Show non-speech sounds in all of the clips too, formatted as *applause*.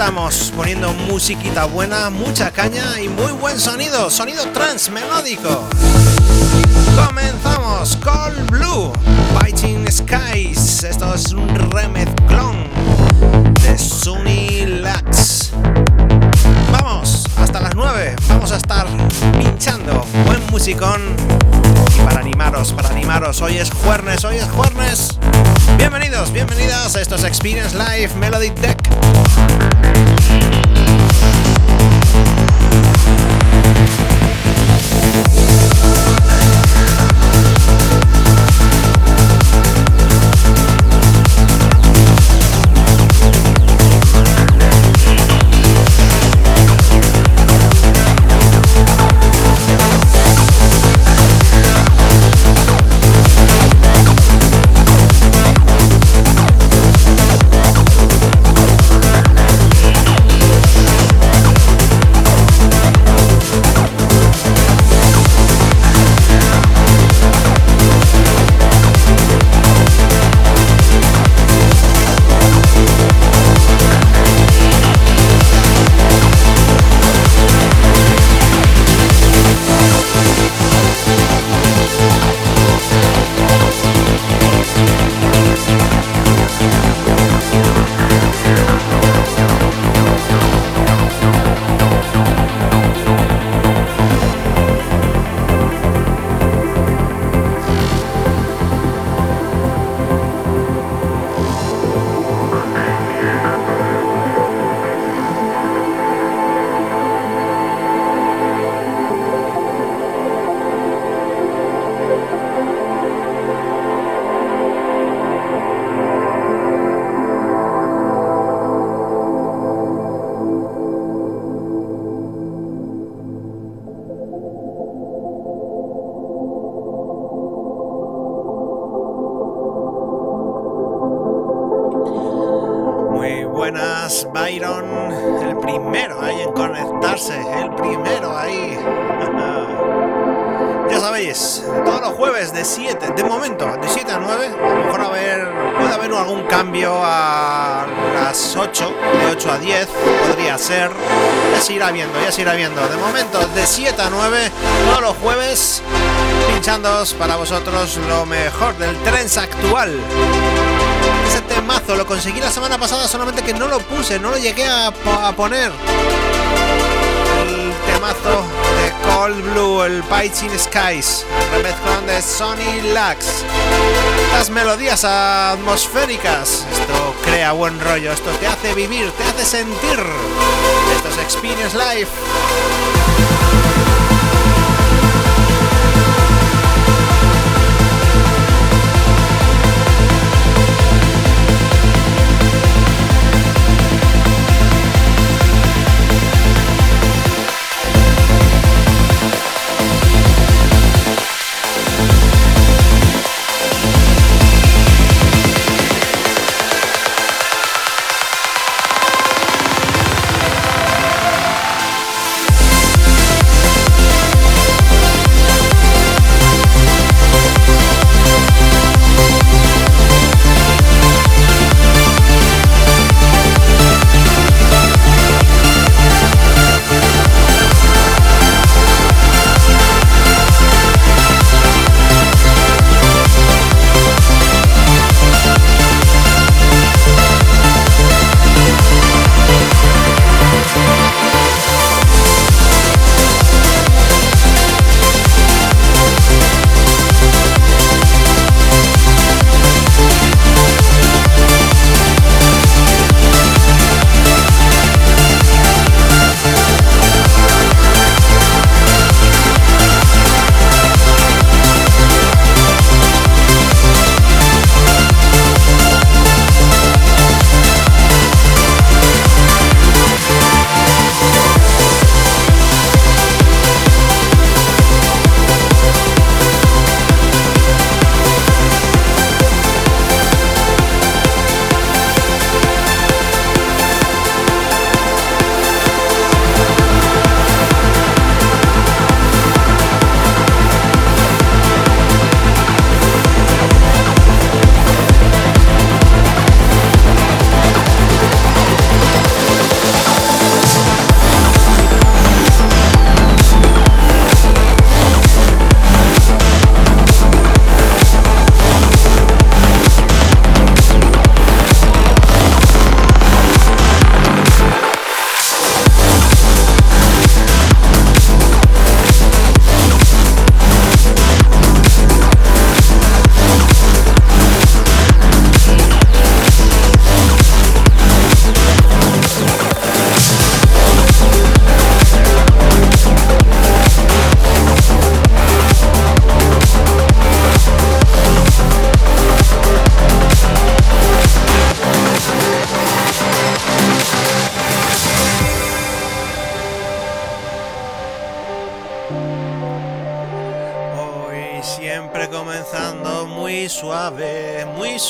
Estamos poniendo musiquita buena, mucha caña y muy buen sonido, sonido trans melódico. Comenzamos Cold Blue, Biting Skies. Esto es un remezclón de Sunny Lax. Vamos, hasta las 9 vamos a estar pinchando buen musicón. Y para animaros, para animaros, hoy es jueves, hoy es jueves. Bienvenidos, bienvenidas a estos Experience Live Melody Deck. Se irá viendo, ya se irá viendo. De momento, de 7 a 9, todos los jueves, pinchándoos para vosotros lo mejor del trends actual ese temazo lo conseguí la semana pasada solamente que no lo puse, no lo llegué a, a poner. El temazo Cold Blue, el Biting Skies, remezclón de Sony Lux. Las melodías atmosféricas, esto crea buen rollo, esto te hace vivir, te hace sentir. Esto es Experience Life.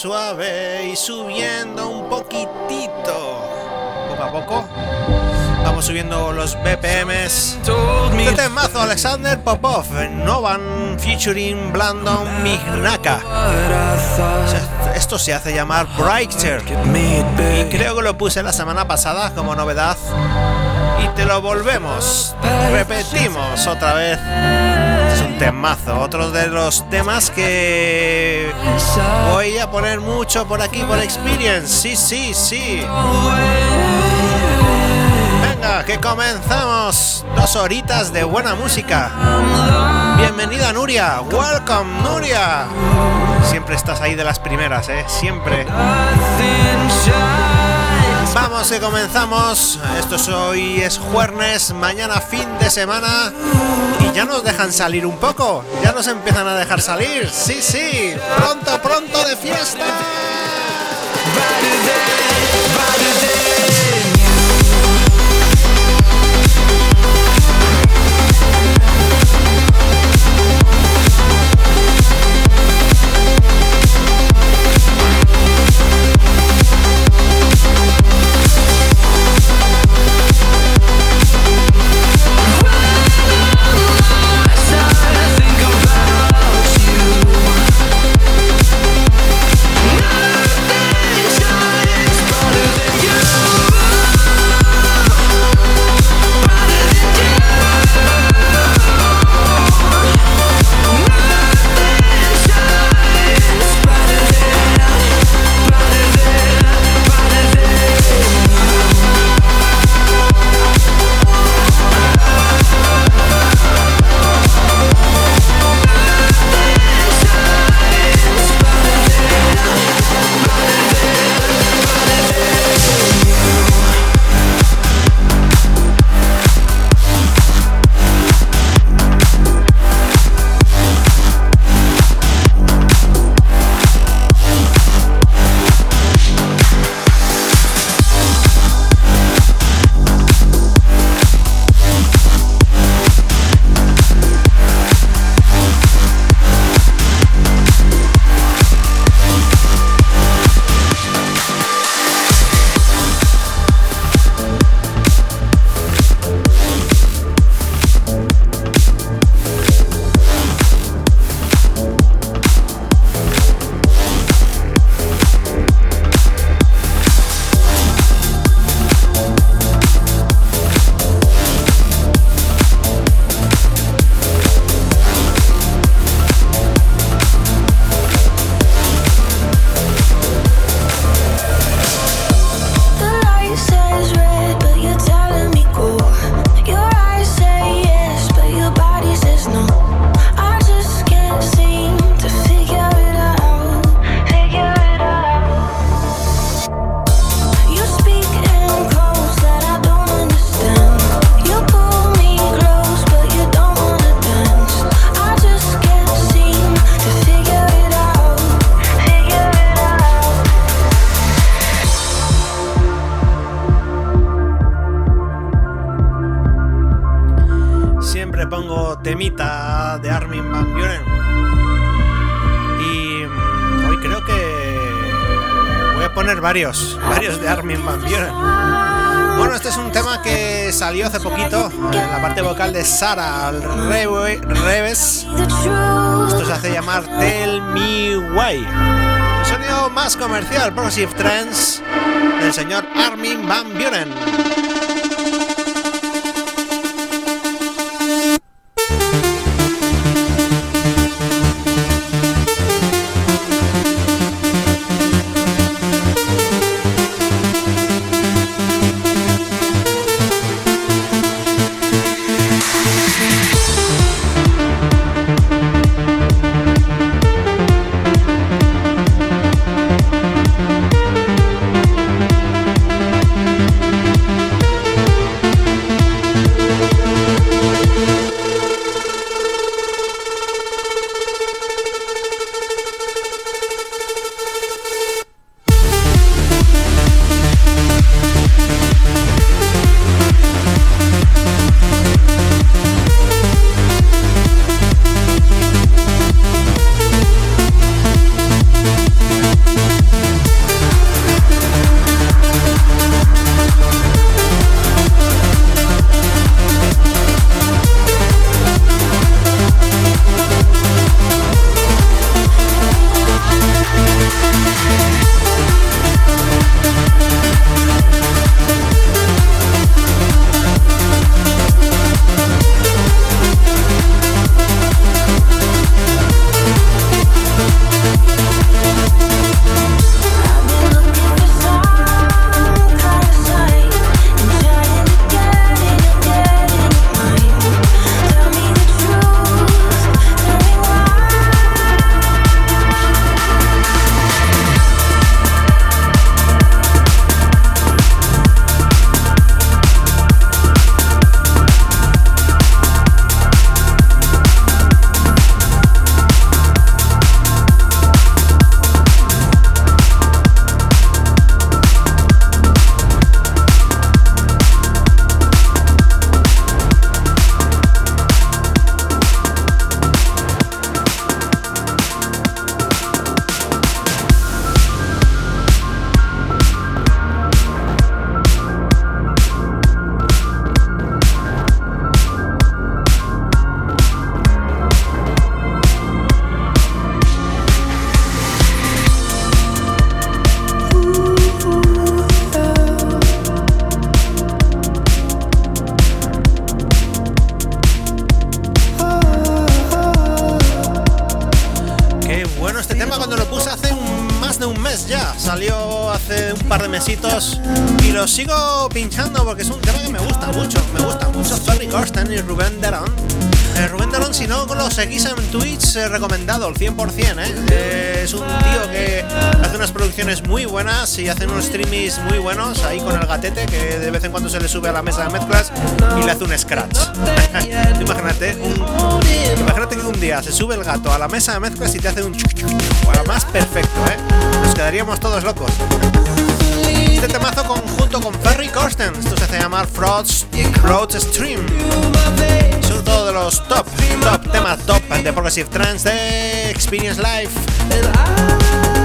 Suave, y subiendo un poquitito. Poco a poco. Vamos subiendo los BPMs. Este temazo Alexander Popov, Novan featuring Blandon Mignaka. Esto se hace llamar Brighter. Y creo que lo puse la semana pasada como novedad. Y te lo volvemos. Repetimos otra vez. Temazo. Otro de los temas que voy a poner mucho por aquí por Experience. Sí, sí, sí. Venga, que comenzamos. Dos horitas de buena música. Bienvenida Nuria. Welcome Nuria. Siempre estás ahí de las primeras, ¿eh? Siempre. Vamos que comenzamos. Esto hoy es jueves, mañana fin de semana. Y ya nos dejan salir un poco. Ya nos empiezan a dejar salir. Sí, sí. Pronto, pronto de fiesta. Varios, varios de Armin Van Buren. Bueno, este es un tema que salió hace poquito en la parte vocal de Sara al revés. Esto se hace llamar Tell Me Why. El sonido más comercial, Progressive Trends, del señor Armin Van Buren. Se le sube a la mesa de mezclas y le hace un scratch. *laughs* imagínate, un, imagínate que un día se sube el gato a la mesa de mezclas y te hace un chuc, más perfecto, ¿eh? Nos quedaríamos todos locos. Este temazo conjunto con Ferry Corsten. Esto se hace llamar Frost Road Stream. Todos de los top, top temas top de Progressive Trance de Experience Life.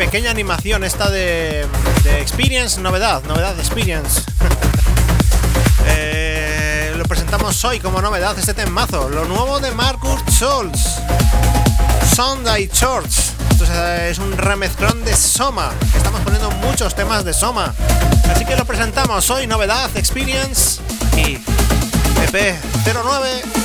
Pequeña animación esta de, de Experience, novedad, novedad de Experience. *laughs* eh, lo presentamos hoy como novedad este temazo, lo nuevo de Marcus Scholz, Sunday Church, Esto es un remezclón de Soma. Estamos poniendo muchos temas de Soma. Así que lo presentamos hoy, novedad, Experience y EP09.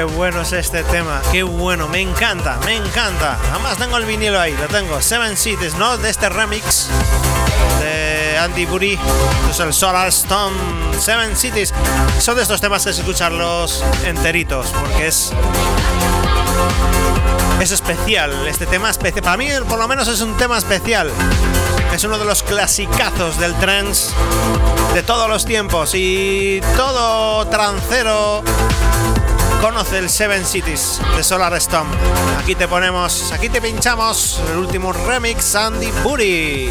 Qué bueno es este tema, qué bueno, me encanta, me encanta. Además tengo el vinilo ahí, lo tengo, Seven Cities, ¿no? De este remix de Andy Bury, es el Solar Storm Seven Cities. Son de estos temas que es escucharlos enteritos, porque es es especial, este tema especial. Para mí, por lo menos, es un tema especial. Es uno de los clasicazos del trance de todos los tiempos. Y todo trancero conoce el Seven Cities de Solar Storm. Aquí te ponemos, aquí te pinchamos el último remix, Andy Puri.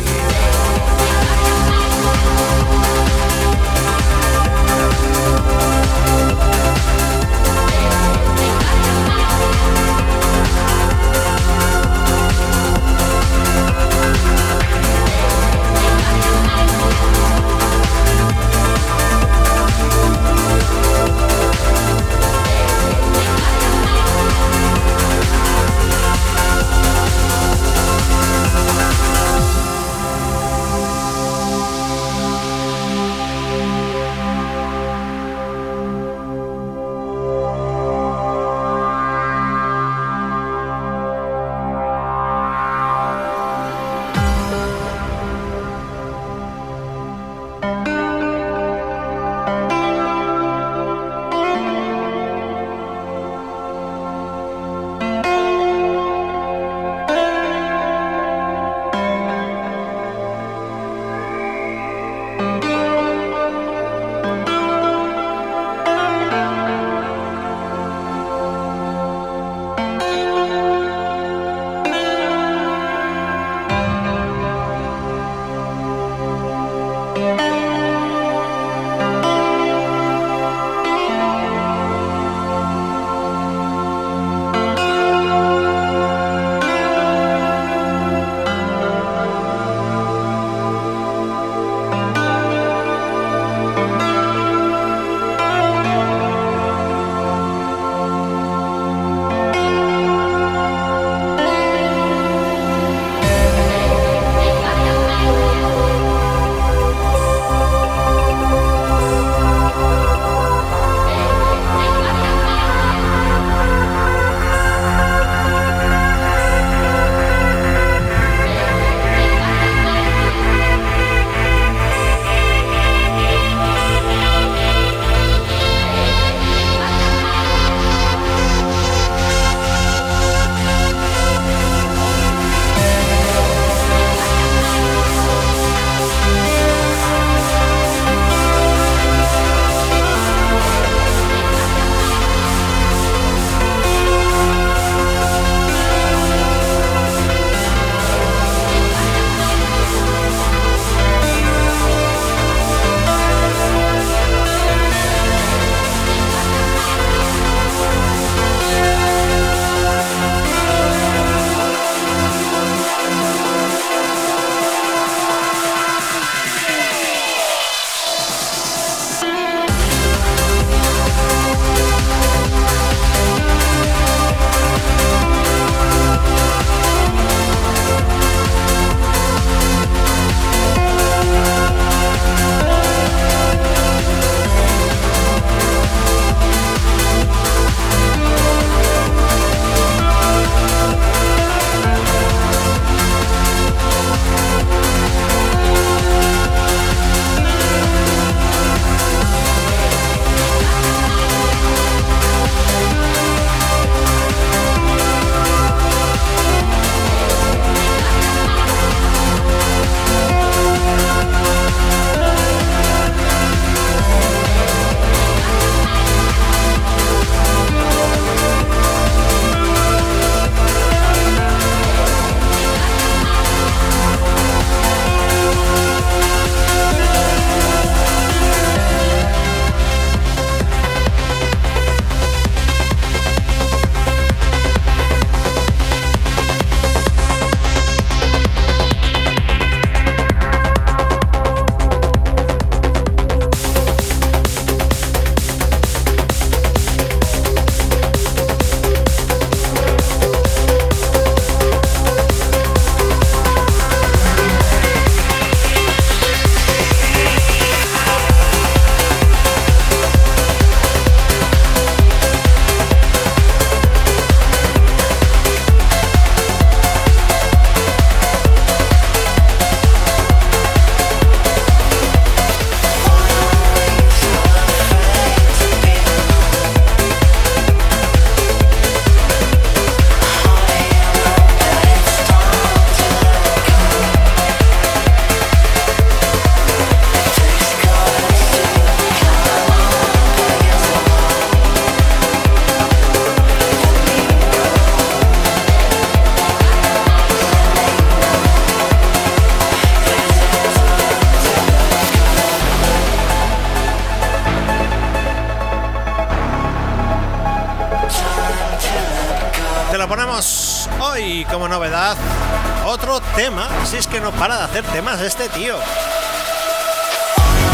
Otro tema. Si es que no para de hacer temas este tío.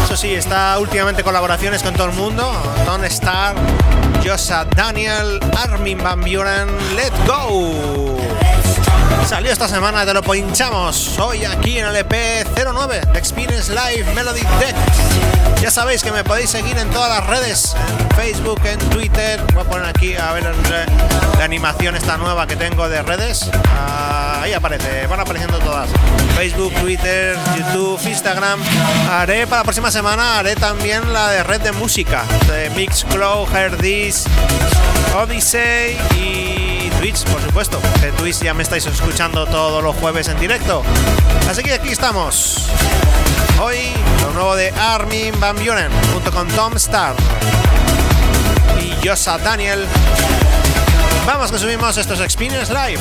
Eso sí, está últimamente colaboraciones con todo el mundo. Don Star, Josa Daniel, Armin Van Buren, Let Go. Salió esta semana, te lo pinchamos hoy aquí en el EP09 de Experience Live Melody Deck. Ya sabéis que me podéis seguir en todas las redes, en Facebook, en Twitter. Voy a poner aquí a ver la animación esta nueva que tengo de redes. Ah, ahí aparece, van apareciendo todas. Facebook, Twitter, YouTube, Instagram. Haré para la próxima semana, haré también la de red de música, de Mixcloud, Herdis, Odyssey y Por supuesto. De Twitch ya me estáis escuchando todos los jueves en directo. Así que aquí estamos. Hoy lo nuevo de Armin Van Buren junto con Tom Starr y Josa Daniel. Vamos que subimos estos Experience Live.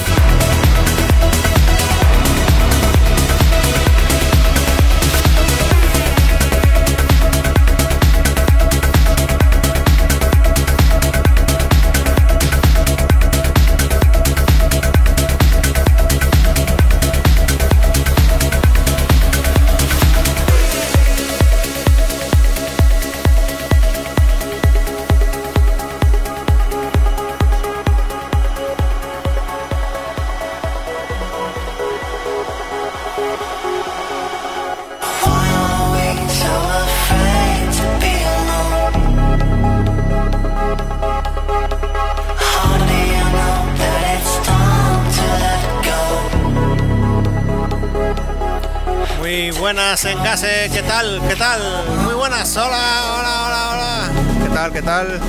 Buenas en Gase, ¿qué tal? ¿Qué tal? Muy buenas, hola, hola, hola, hola. ¿Qué tal? ¿Qué tal?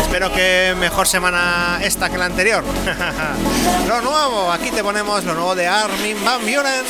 Espero que mejor semana esta que la anterior. *laughs* lo nuevo, aquí te ponemos lo nuevo de Armin Van Buren.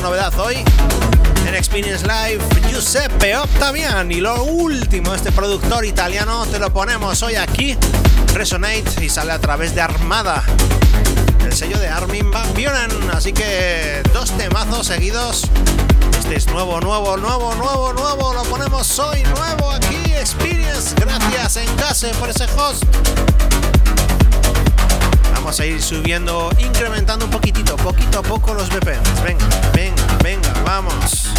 Novedad hoy en Experience Live Giuseppe Octavian. Y lo último, este productor italiano, te lo ponemos hoy aquí. Resonate y sale a través de Armada. El sello de Armin Van Buren. Así que dos temazos seguidos. Este es nuevo, nuevo, nuevo, nuevo, nuevo. Lo ponemos hoy nuevo aquí. Experience. Gracias en casa por ese host vamos a ir subiendo, incrementando un poquitito, poquito a poco los BPMs. Venga, venga, venga, vamos.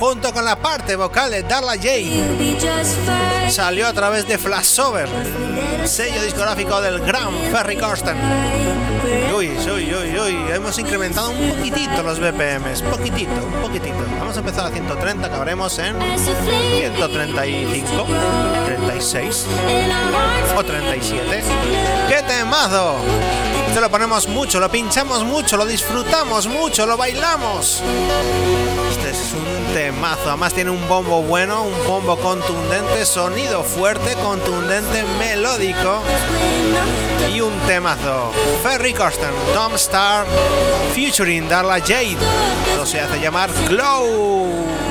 Junto con la parte vocal de Darla J. Salió a través de Flashover, sello discográfico del gran Ferry Corsten. Uy, uy, uy, uy, hemos incrementado un poquitito los BPMs, poquitito, un poquitito. Vamos a empezar a 130, acabaremos en 135, 36 o 37. ¡Qué temazo! Lo ponemos mucho, lo pinchamos mucho, lo disfrutamos mucho, lo bailamos. Este es un temazo, además tiene un bombo bueno, un bombo contundente, sonido fuerte, contundente, melódico y un temazo. Ferry Corsten, Tom Star, featuring Darla Jade. Esto se hace llamar Glow.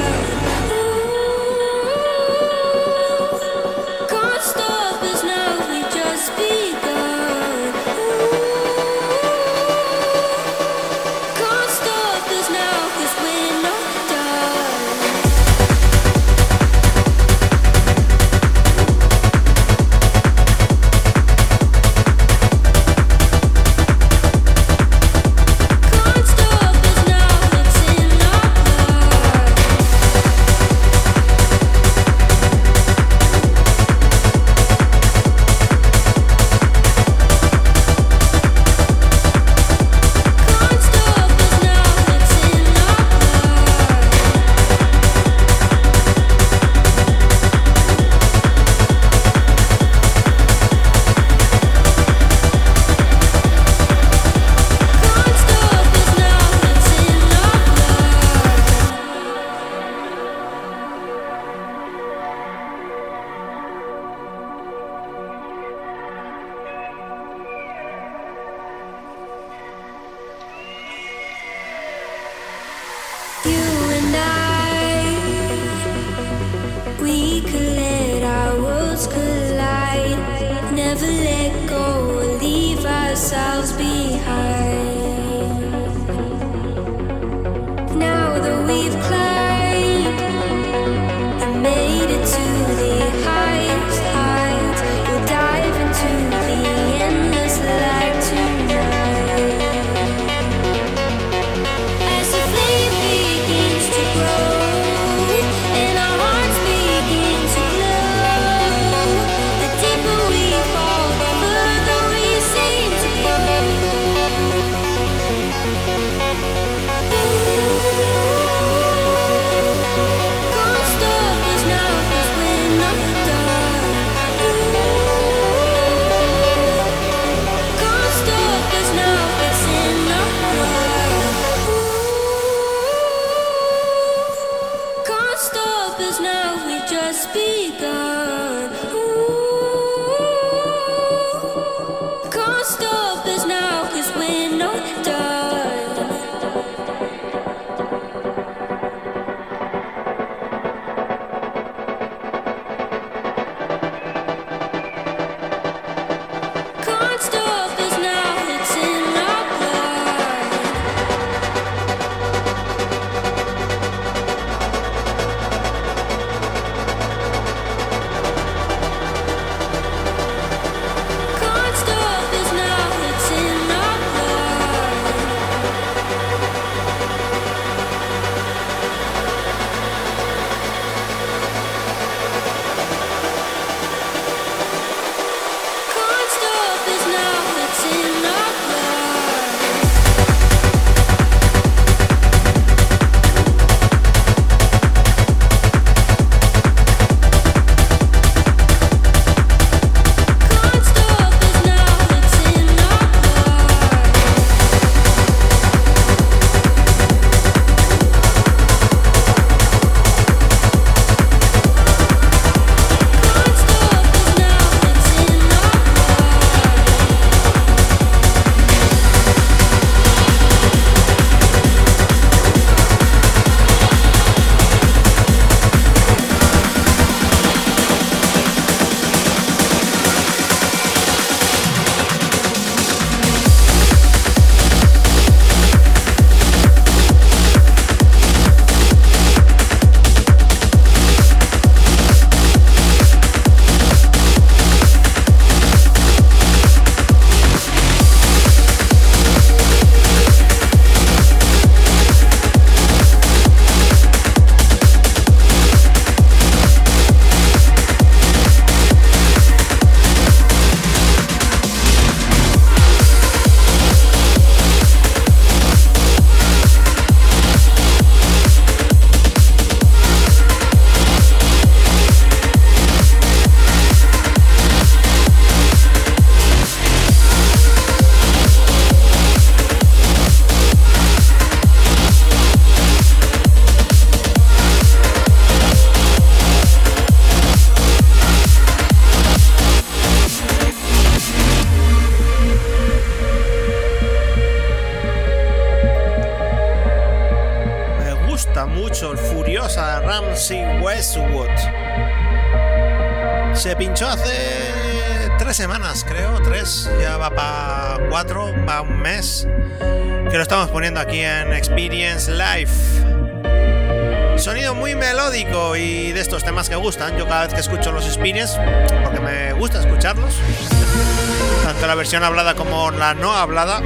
Hablada como la no hablada,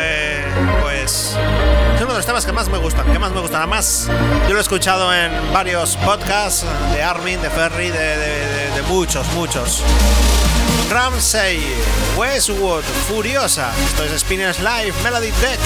eh, pues es uno de los temas que más me gustan, que más me gustan. Además, yo lo he escuchado en varios podcasts de Armin, de Ferry, de, de muchos, muchos. Ramsey, Westwood, Furiosa. Esto es Spinners Live, Melody Deck.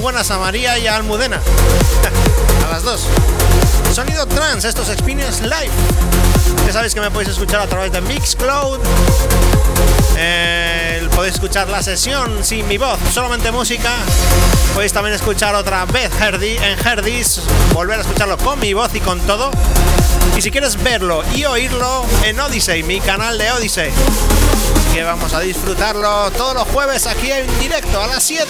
Buenas a María y a Almudena. *laughs* a las dos. Sonido trans, estos Experience Live. Ya sabéis que me podéis escuchar a través de Mixcloud. Eh, podéis escuchar la sesión sin mi voz, solamente música. Podéis también escuchar otra vez Herdy en Herdis. Volver a escucharlo con mi voz y con todo. Y si quieres verlo y oírlo en Odyssey, mi canal de Odyssey que vamos a disfrutarlo todos los jueves aquí en directo a las 7.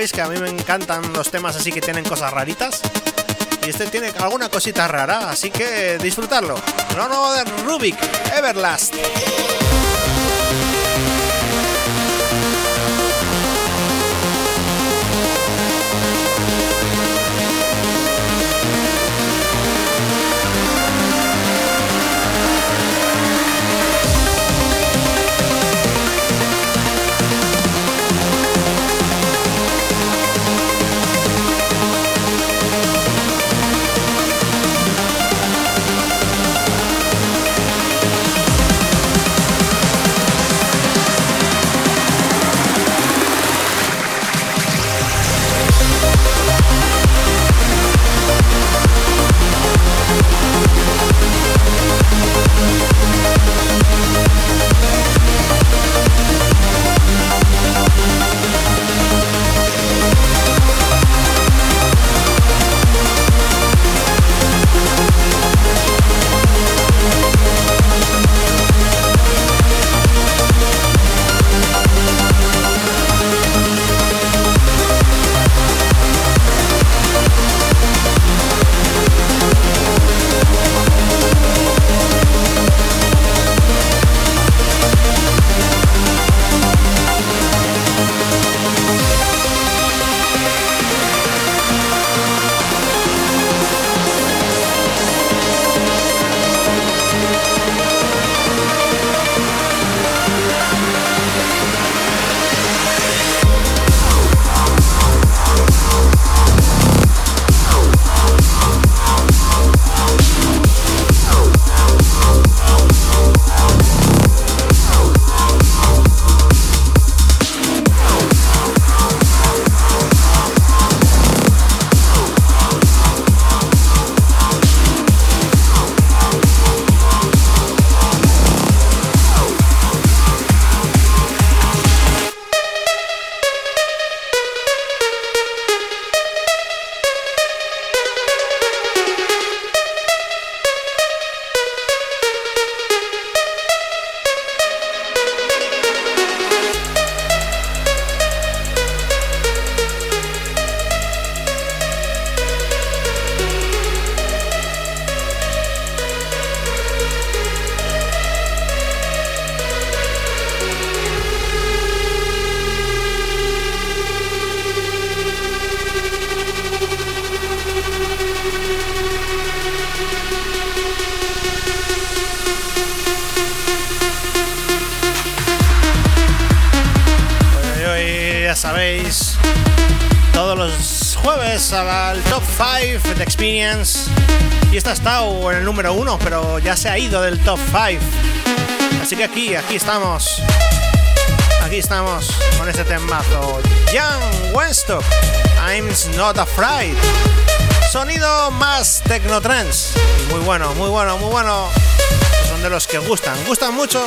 Sabéis que a mí me encantan los temas así que tienen cosas raritas. Y este tiene alguna cosita rara, así que disfrutarlo. Lo nuevo de Rubik, Everlast. El número uno, pero ya se ha ido del top 5. Así que aquí, aquí estamos. Aquí estamos con este temazo. Young Wenstock, I'm not afraid. Sonido más Technotrance. Muy bueno, muy bueno, muy bueno. Son de los que gustan, gustan mucho.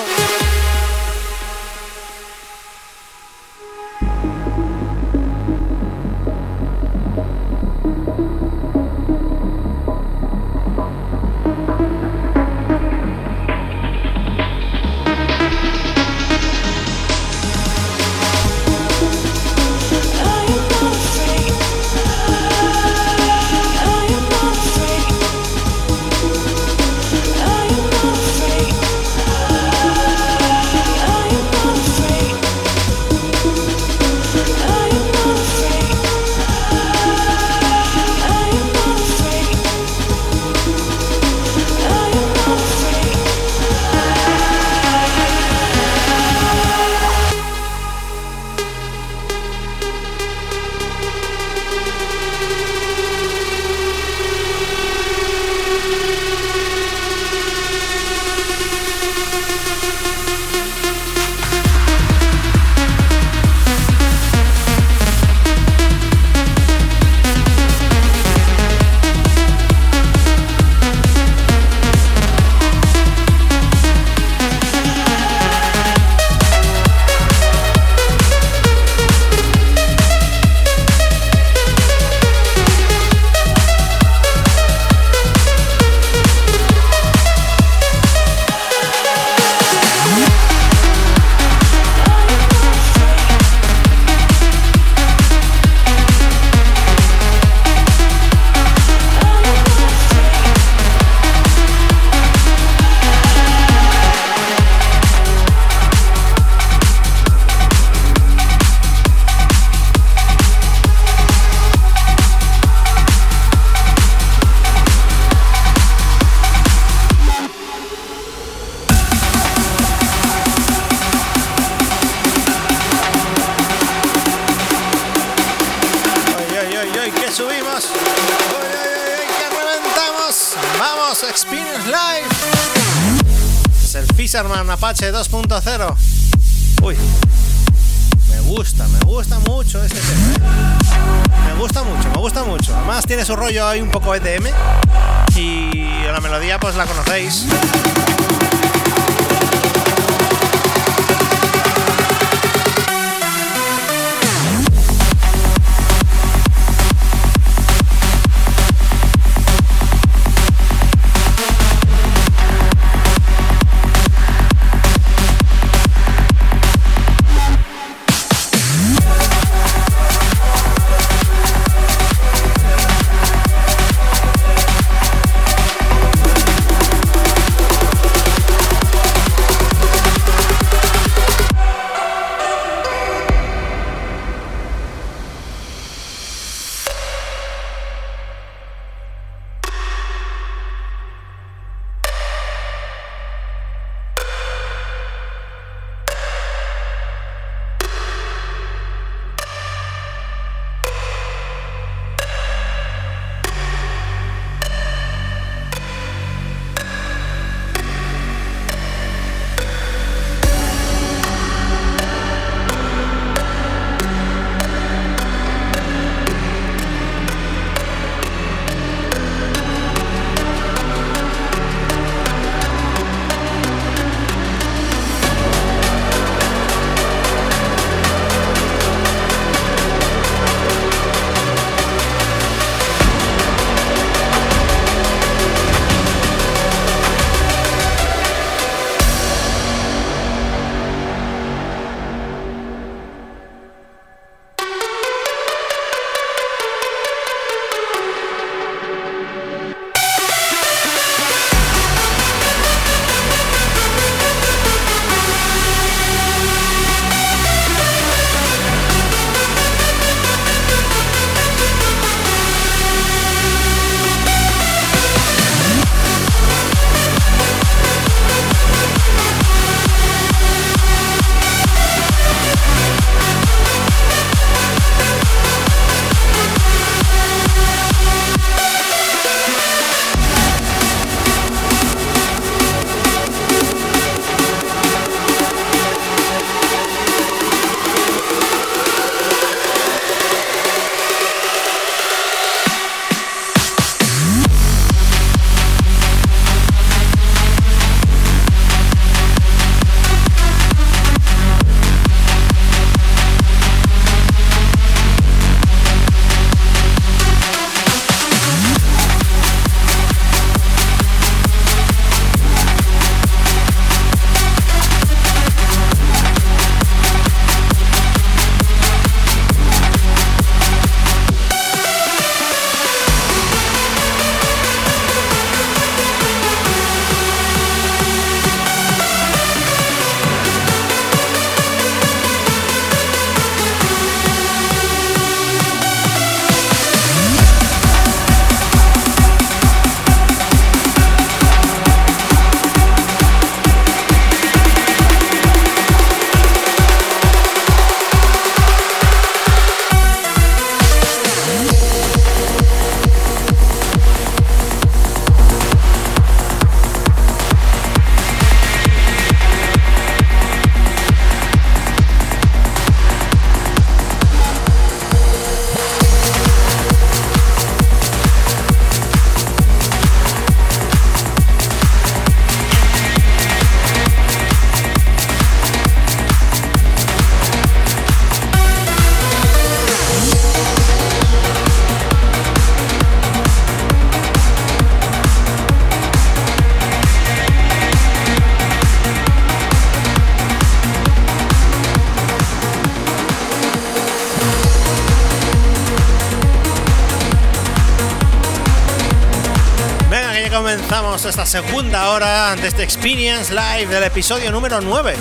Esta segunda hora de este Experience Live del episodio número 9.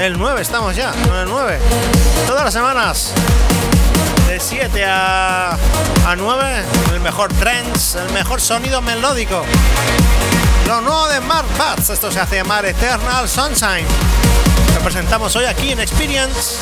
El 9 estamos ya, el 9. Todas las semanas, de 7 a, a 9, el mejor trance, el mejor sonido melódico. Lo nuevo de Mark esto se hace llamar Eternal Sunshine. Lo presentamos hoy aquí en Experience.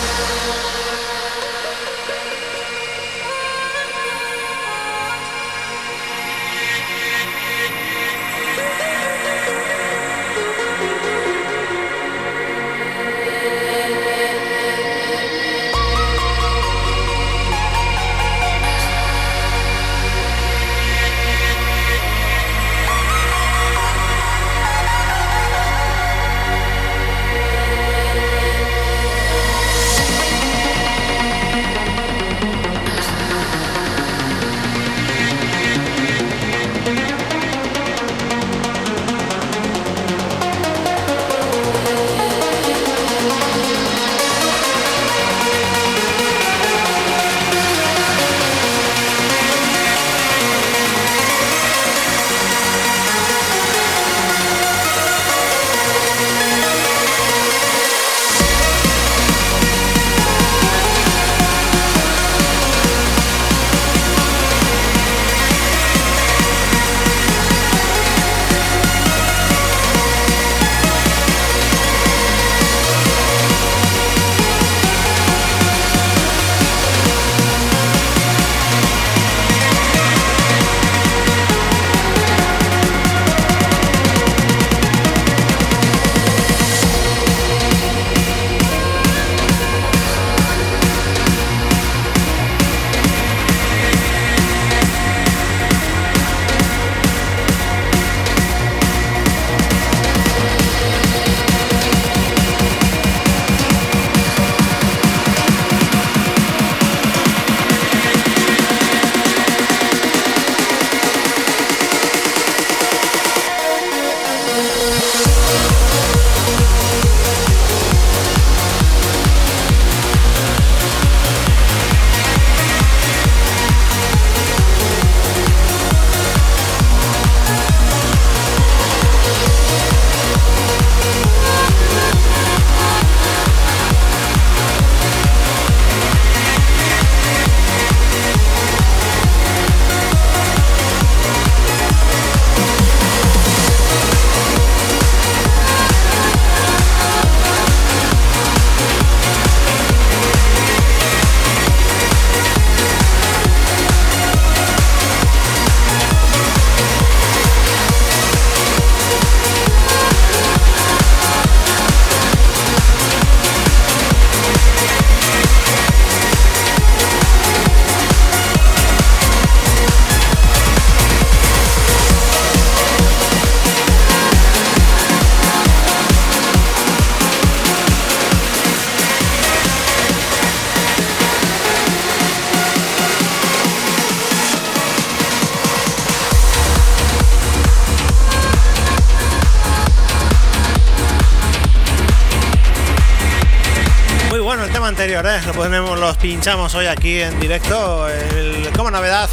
Anterior, ¿eh? Lo ponemos, los pinchamos hoy aquí en directo, como novedad.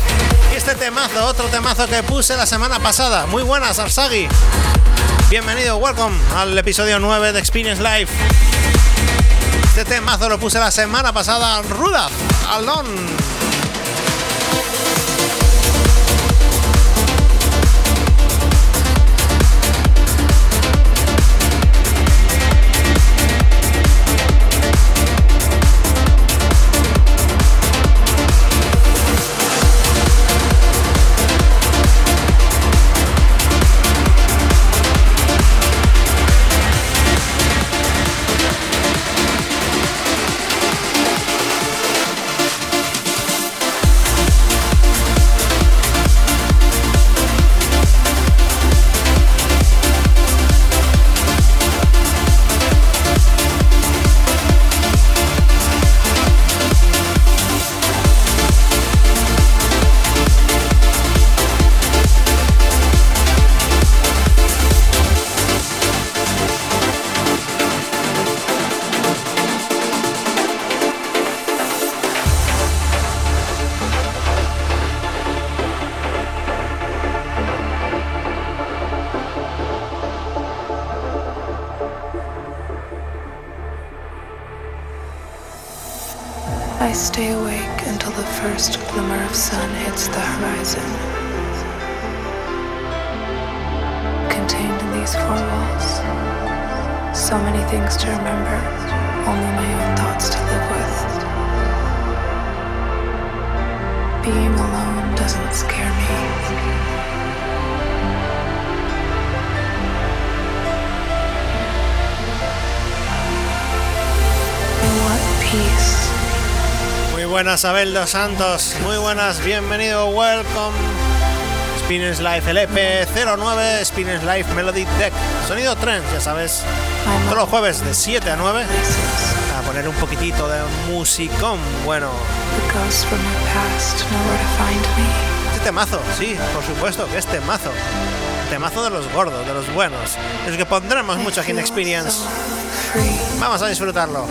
Y este temazo, otro temazo que puse la semana pasada. Muy buenas, Arsagi. Bienvenido, welcome al episodio 9 de Experience Live. Este temazo lo puse la semana pasada, Ruda, Alone. Buenas, Abel dos Santos. Muy buenas, bienvenido, welcome. Spinners Live LP 09, Spinners Live Melody Deck. Sonido Trend, ya sabes. Todos los jueves de 7 a 9. A poner un poquitito de musicón bueno. Este temazo, sí, por supuesto que es temazo. Temazo de los gordos, de los buenos. Es que pondremos mucho aquí en Experience. Vamos a disfrutarlo.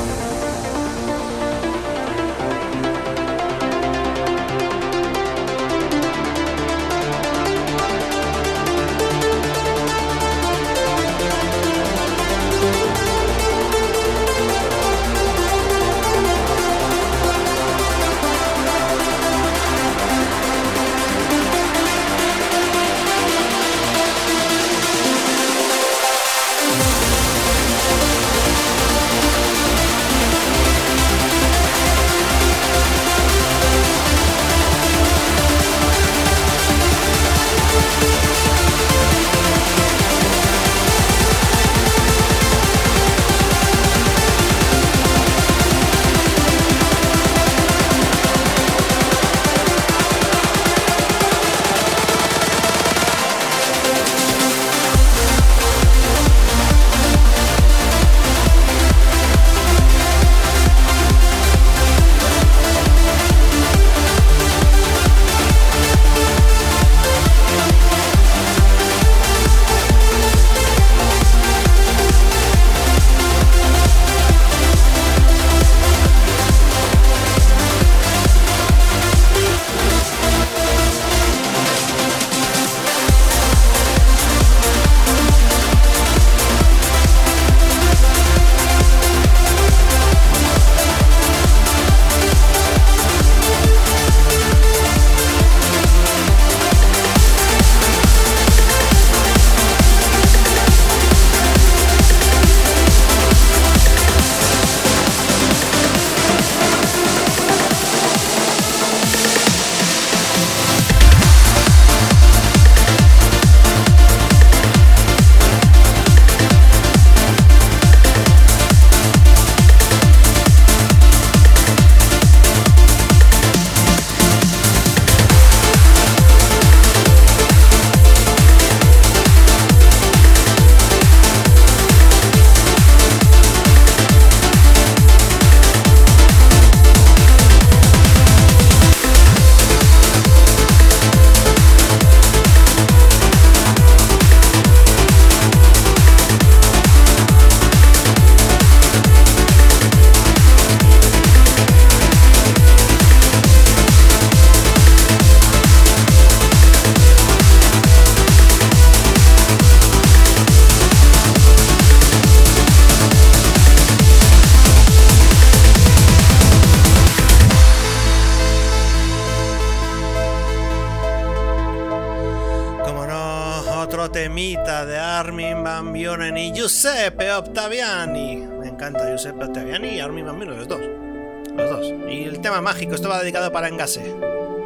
Esto va dedicado para Engase,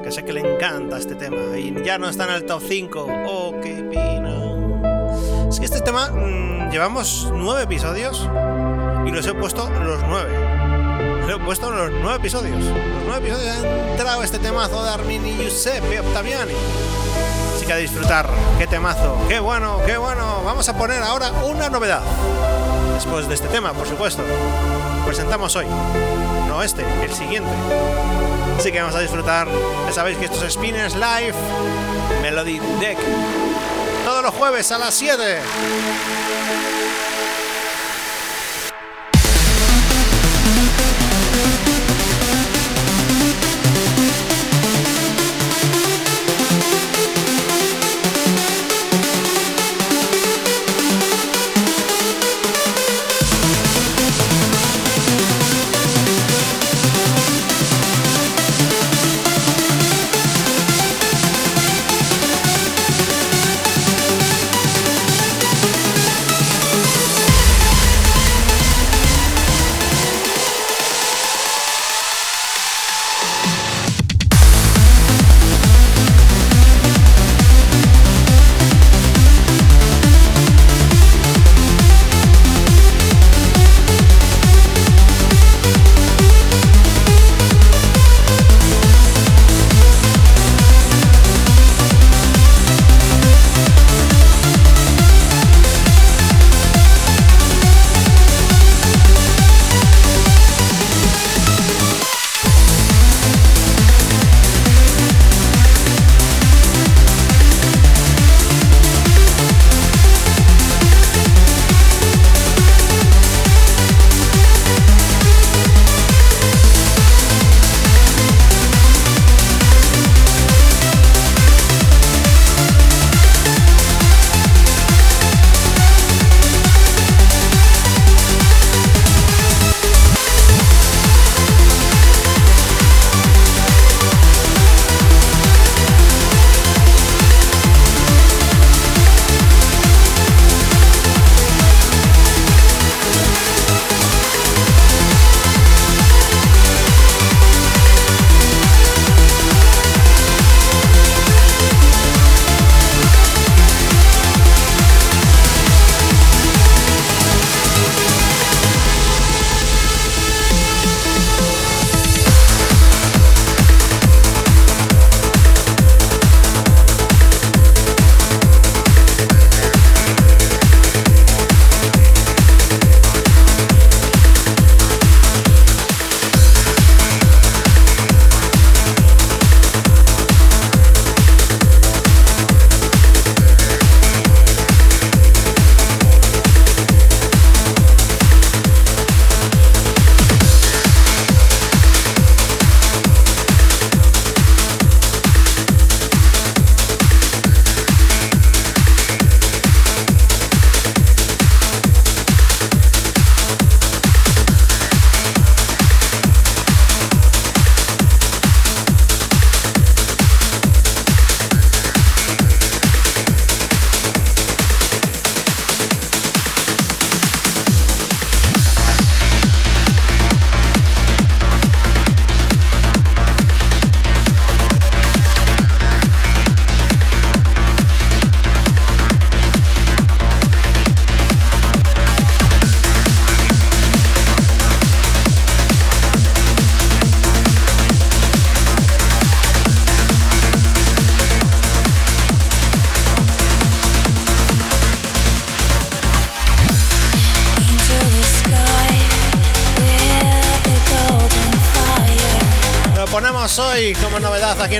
que sé que le encanta este tema. Y ya no está en el top 5. Oh, qué pena. Es que este tema mmm, llevamos nueve episodios y los he puesto los nueve. Lo he puesto los nueve episodios. Los nueve episodios ha entrado este temazo de Armin y Giuseppe Ottaviani. Así que a disfrutar. Qué temazo. Qué bueno, qué bueno. Vamos a poner ahora una novedad. Después de este tema, por supuesto. Presentamos hoy. No este, el siguiente. Así que vamos a disfrutar. Ya sabéis que esto es Spinners Live. Melody Deck. Todos los jueves a las 7.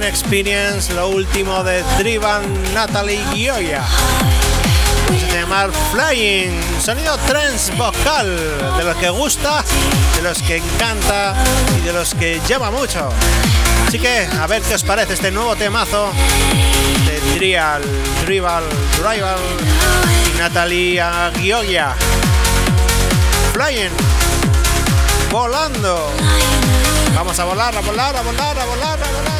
Experience lo último de Drivan Natalie Gioia. Se llama Flying, sonido trance vocal, de los que gusta, de los que encanta y de los que llama mucho. Así que a ver qué os parece este nuevo temazo de Drial, Drival, Drival y Natalia Gioia. Flying, volando. Vamos a volar, a volar, a volar, a volar. A volar.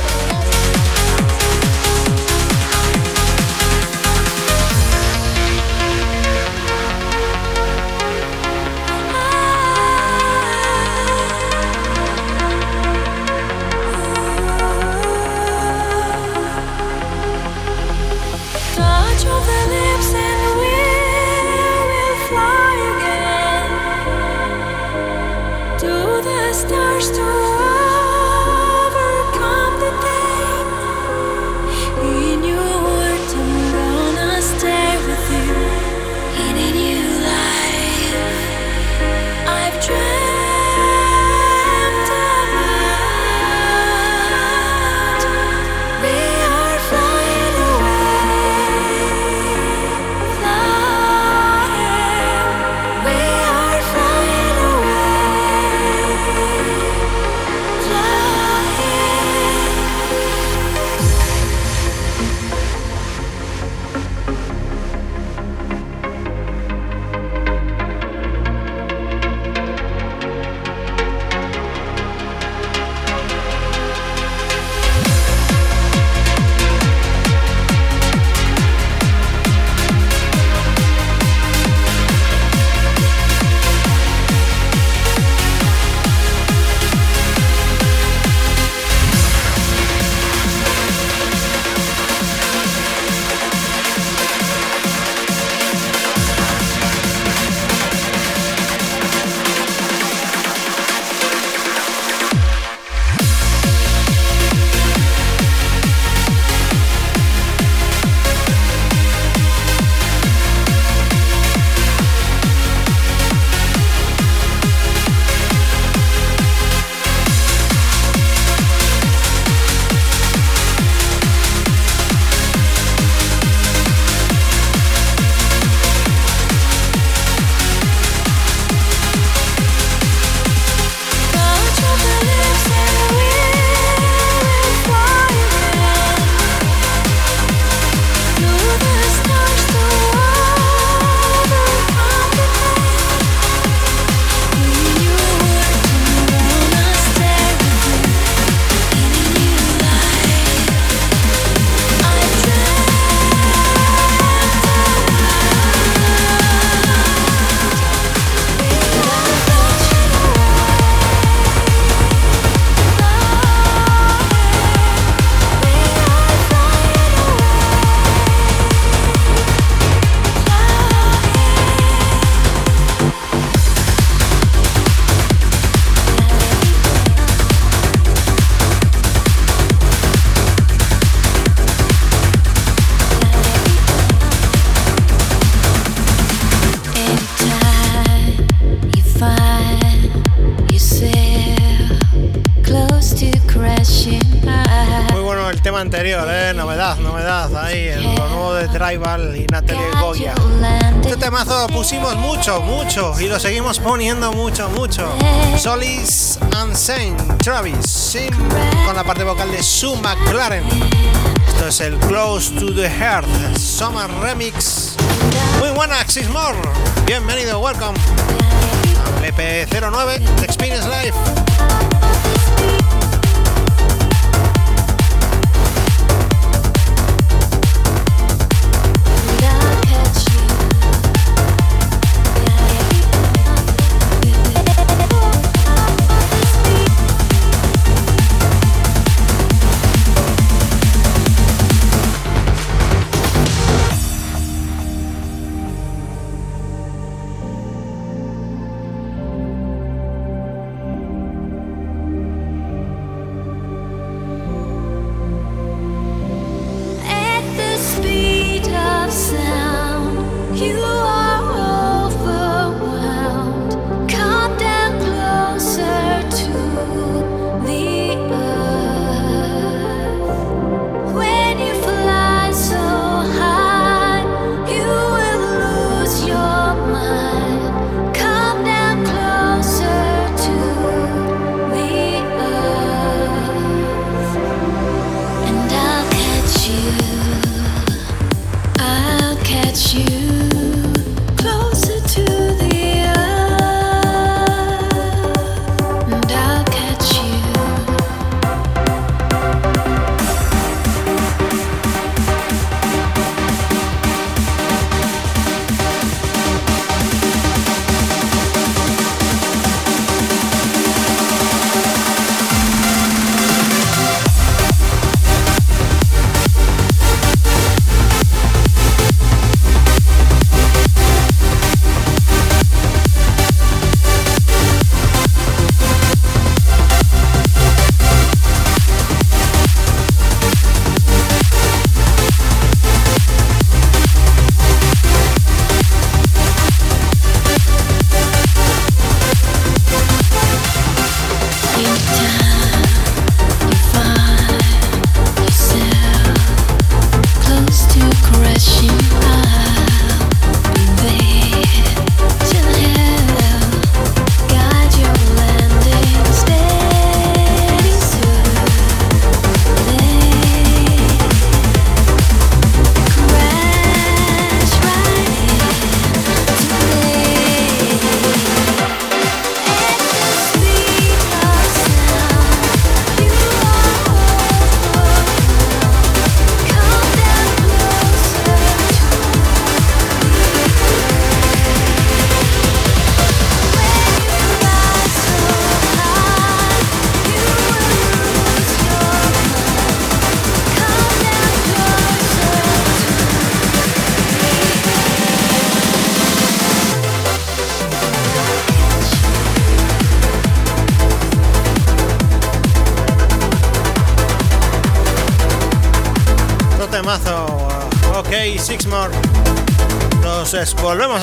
Seguimos poniendo mucho, mucho. Solis and Saint, Travis, Sim, con la parte vocal de Sue McLaren. Esto es el Close to the Heart, Summer Remix. Muy buena, More. Bienvenido, welcome. Al EP09 de Experience Life.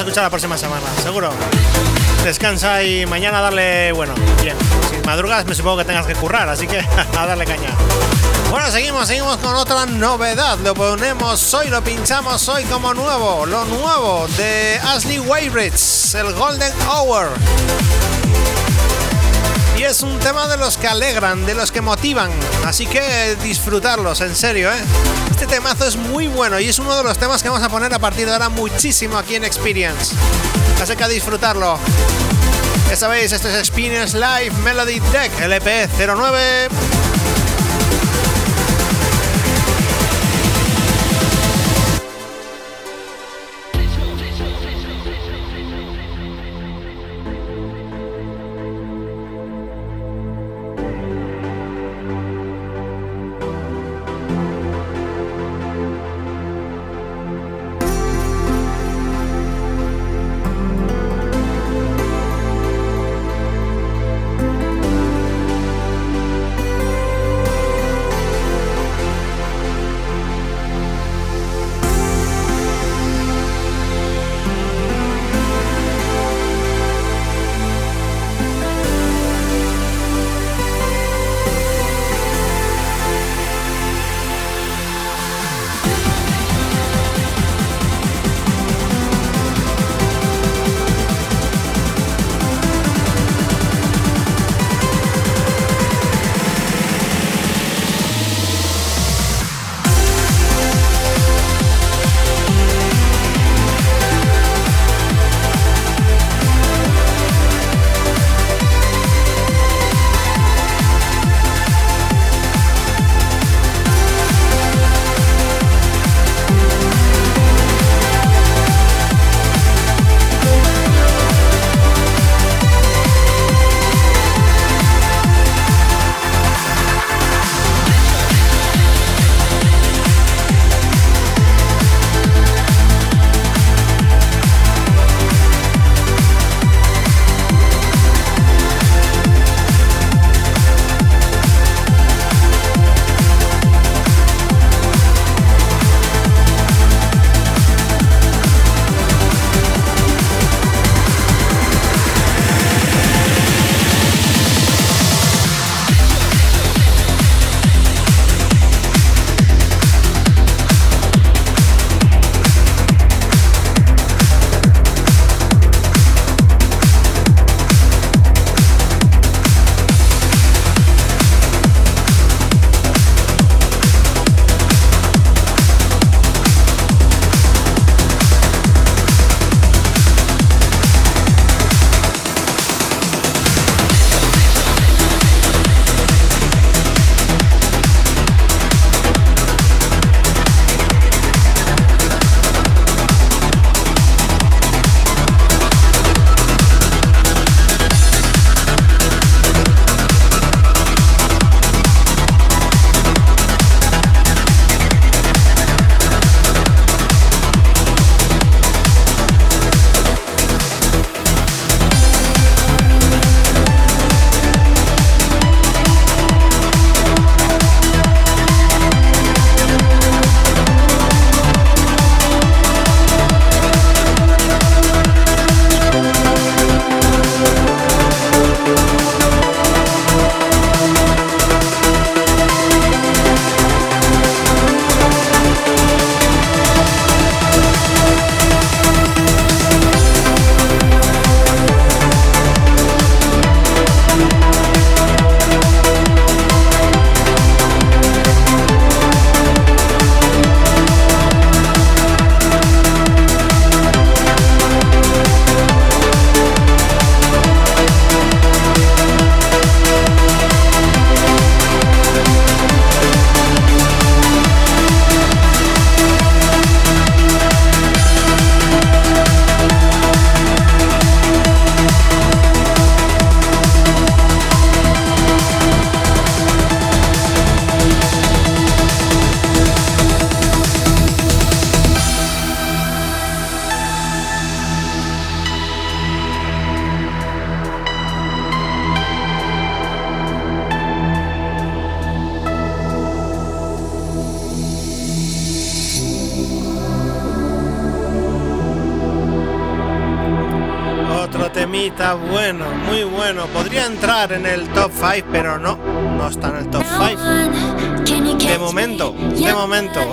Escuchar la próxima semana, seguro. Descansa y mañana darle, bueno, bien. Si madrugas me supongo que tengas que currar, así que *laughs* a darle caña. Bueno, seguimos, seguimos con otra novedad. Lo ponemos hoy, lo pinchamos hoy como nuevo. Lo nuevo de Ashley Weybridge, el Golden Hour. Y es un tema de los que alegran, de los que motivan. Así que disfrutarlos, en serio, ¿eh? Este temazo es muy bueno y es uno de los temas que vamos a poner a partir de ahora muchísimo aquí en Experience. Así que a disfrutarlo. Ya sabéis, esto es Experience Live Melody Deck LP 09.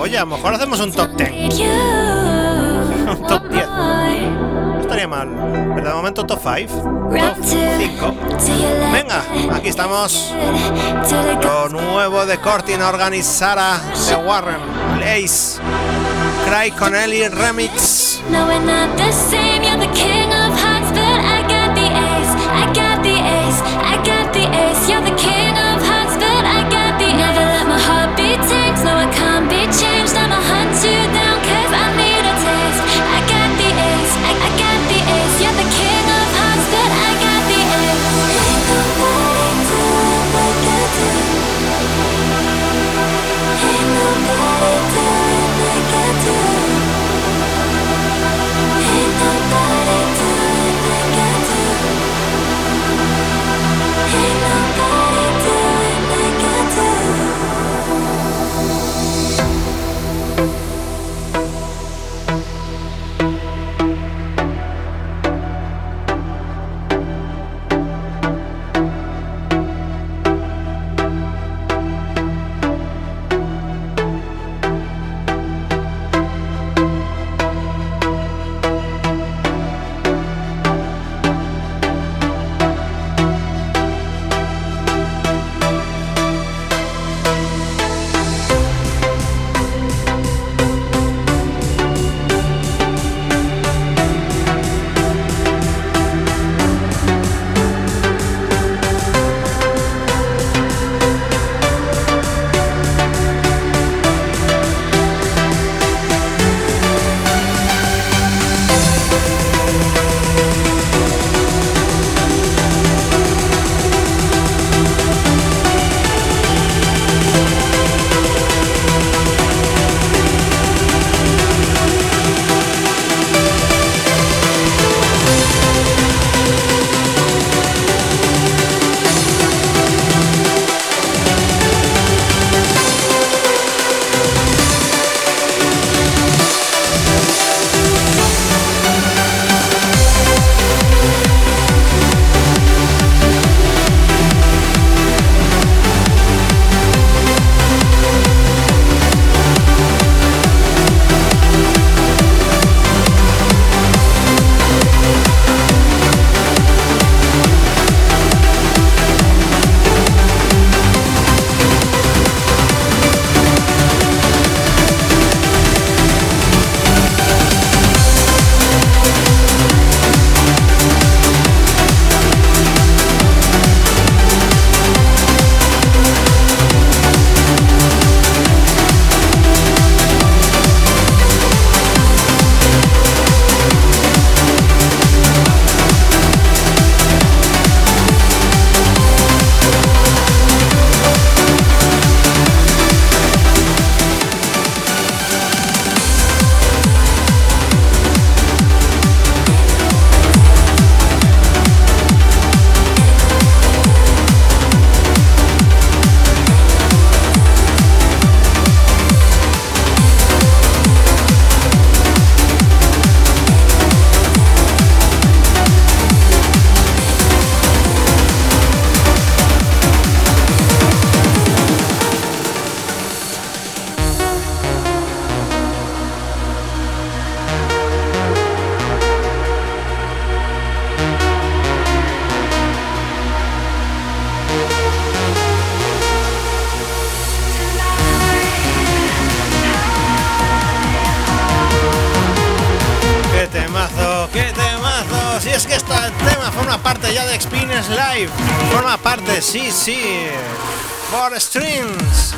Oye, a lo mejor hacemos un top 10. un top 10. No estaría mal. Pero de momento top 5. Top 5. Venga, aquí estamos. Lo nuevo de Cortina Organizara de Warren. Lace. Cry Connelly Remix. You're the ¡Qué temazo! Si es que este tema forma parte ya de Experience Live. Forma parte, sí, sí. For Strings.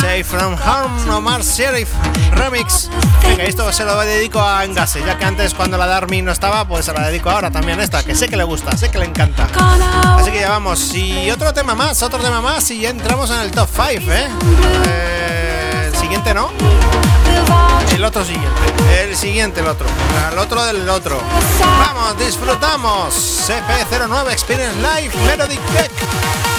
Safe from Harm, Omar Sheriff Remix. Venga, esto se lo dedico a Engase, ya que antes cuando la Darmy no estaba, pues se la dedico ahora también a esta, que sé que le gusta, sé que le encanta. Así que ya vamos. Y otro tema más, otro tema más y ya entramos en el top 5, ¿eh? Eh, siguiente no. El otro siguiente. El siguiente, el otro. El otro del otro. Vamos, disfrutamos. CP09 Experience Live Melodic Deck.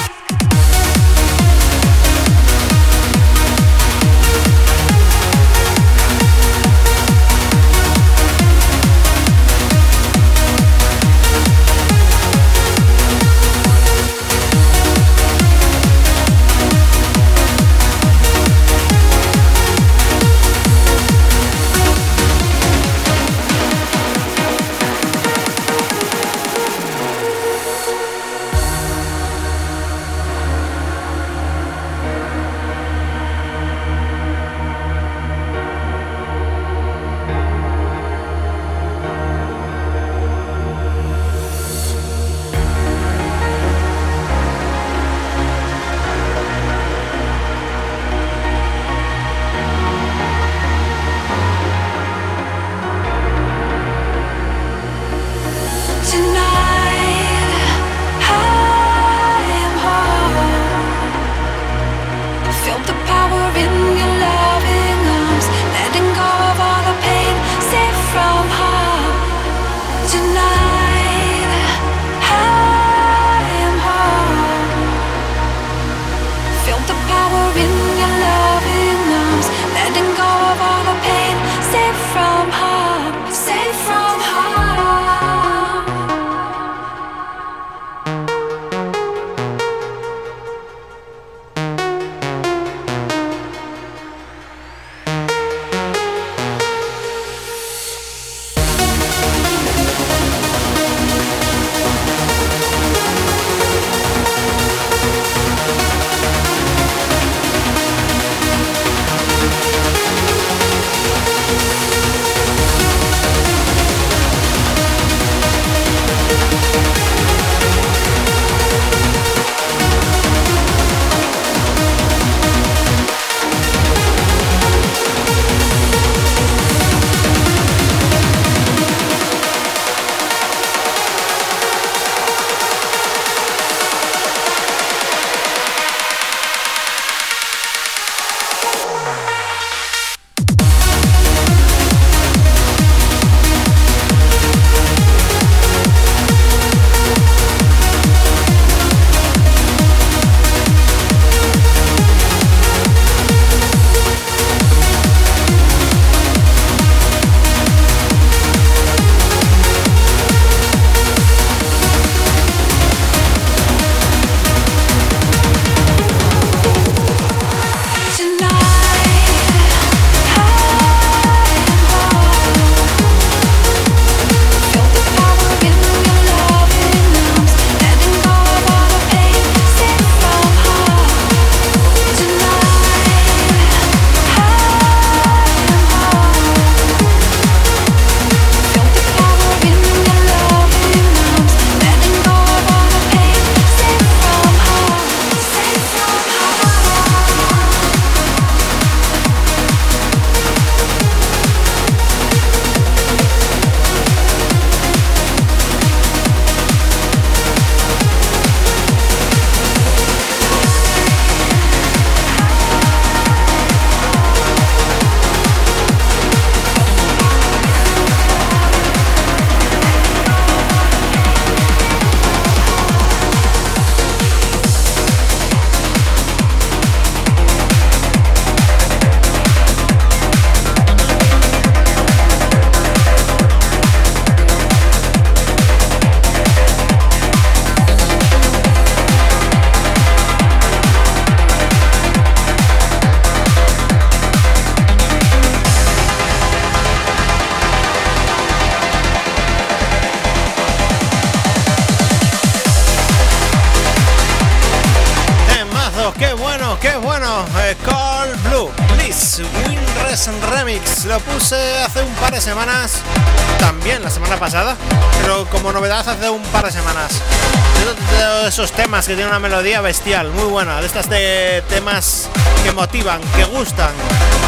Que tienen una melodía bestial, muy buena. De estas de temas que motivan, que gustan.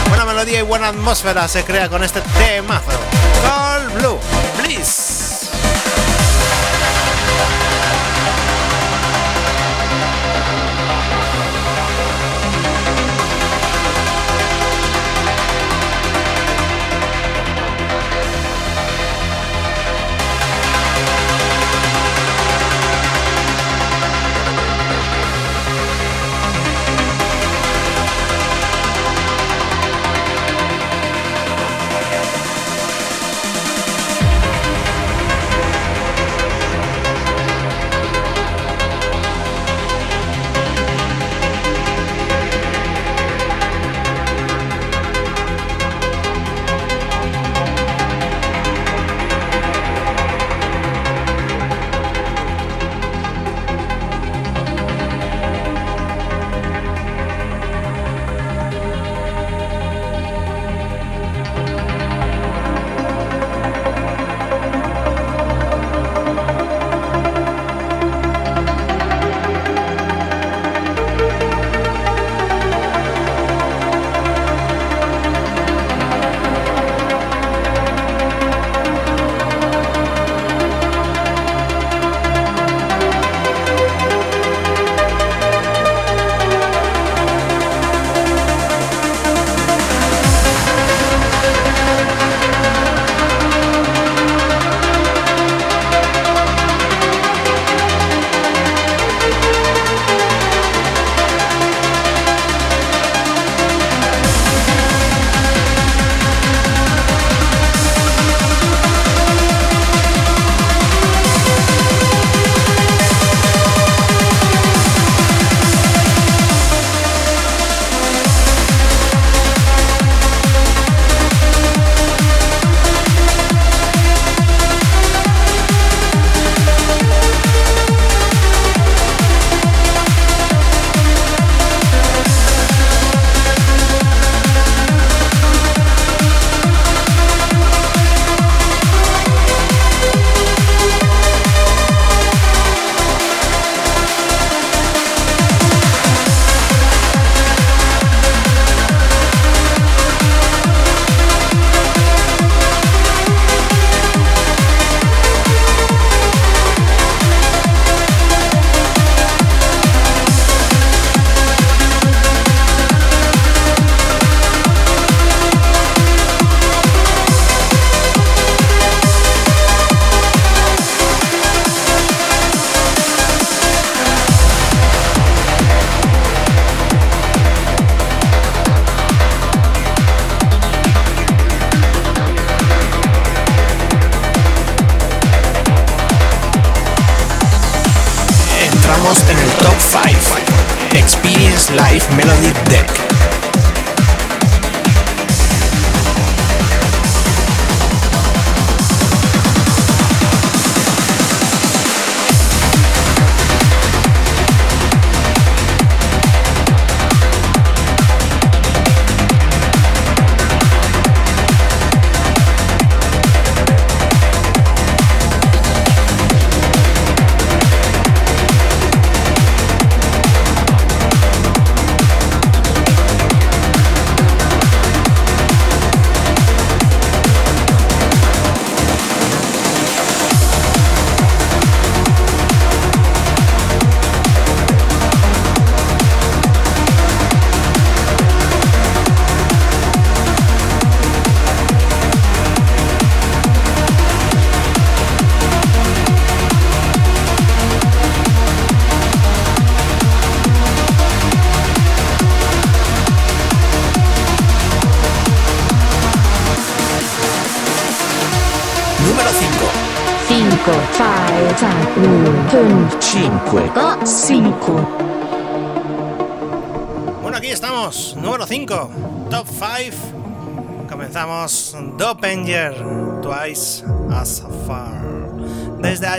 Buena melodía y buena atmósfera se crea con este temazo. Call Blue, please.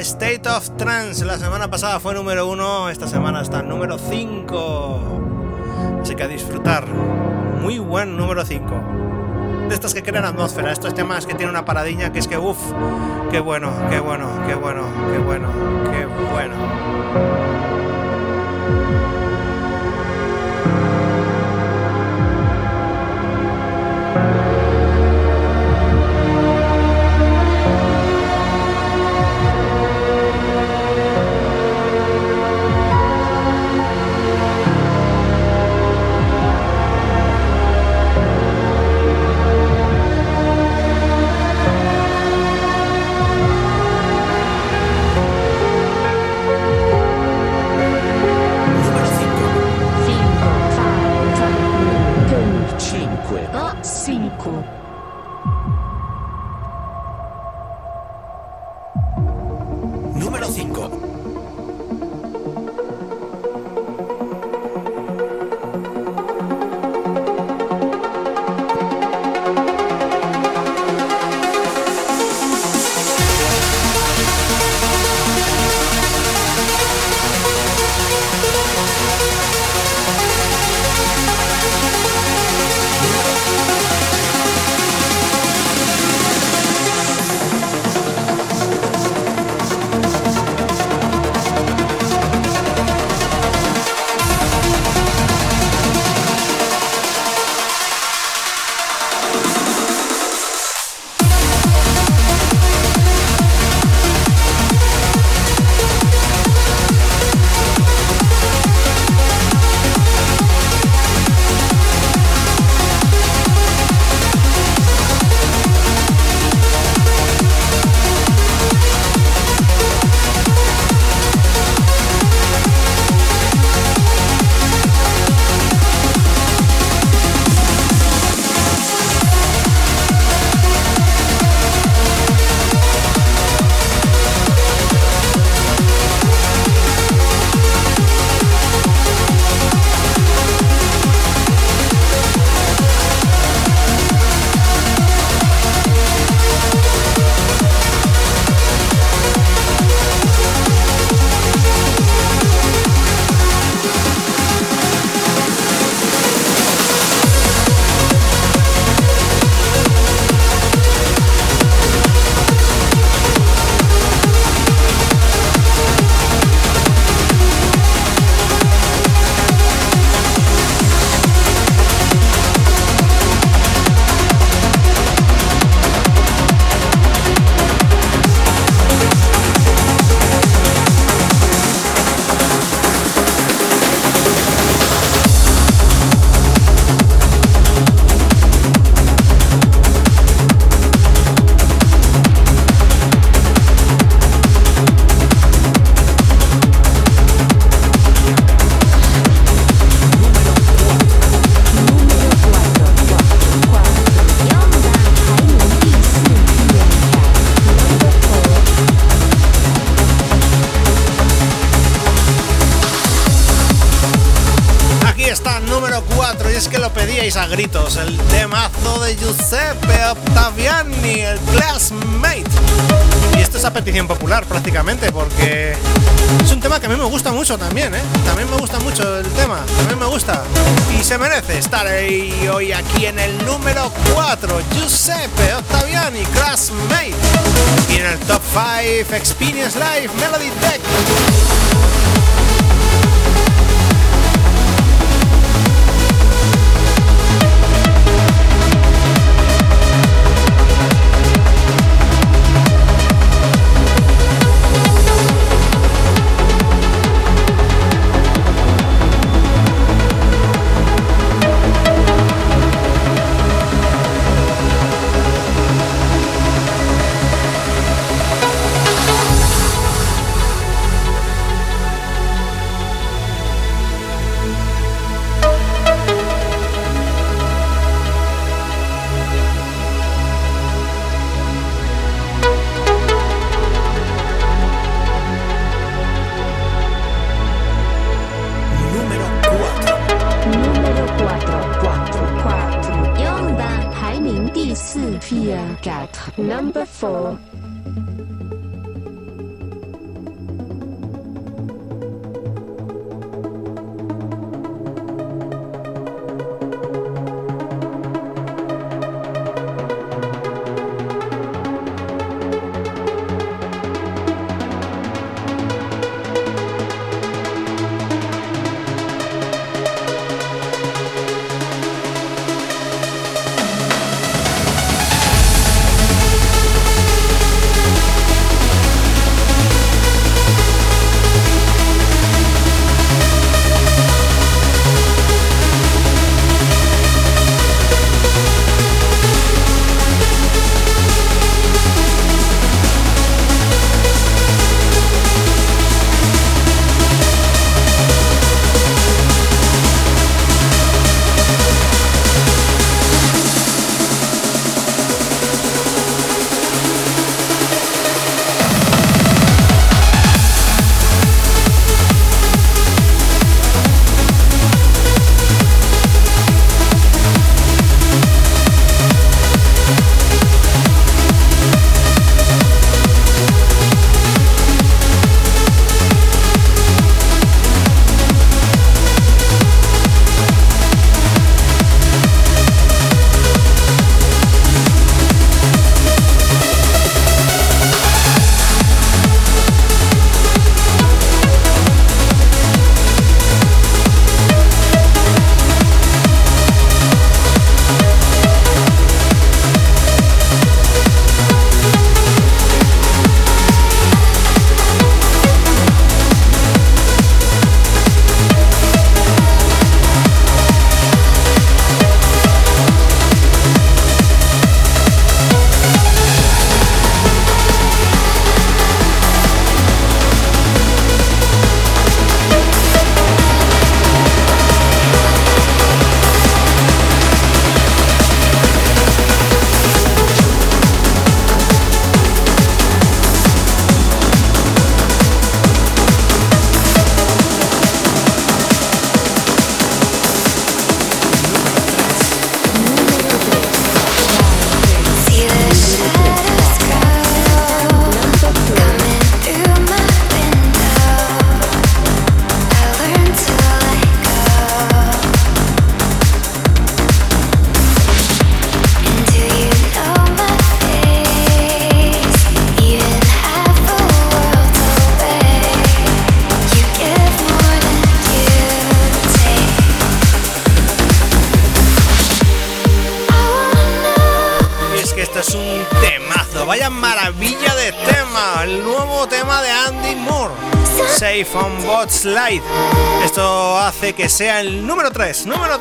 State of Trance, la semana pasada fue número 1, esta semana está número 5. Así que a disfrutar. Muy buen número 5. de estas que crean atmósfera. Estos temas que tienen una paradiña que es que, uff, qué bueno, qué bueno, qué bueno, qué bueno, qué bueno. También, ¿eh? que sea el número 3. Número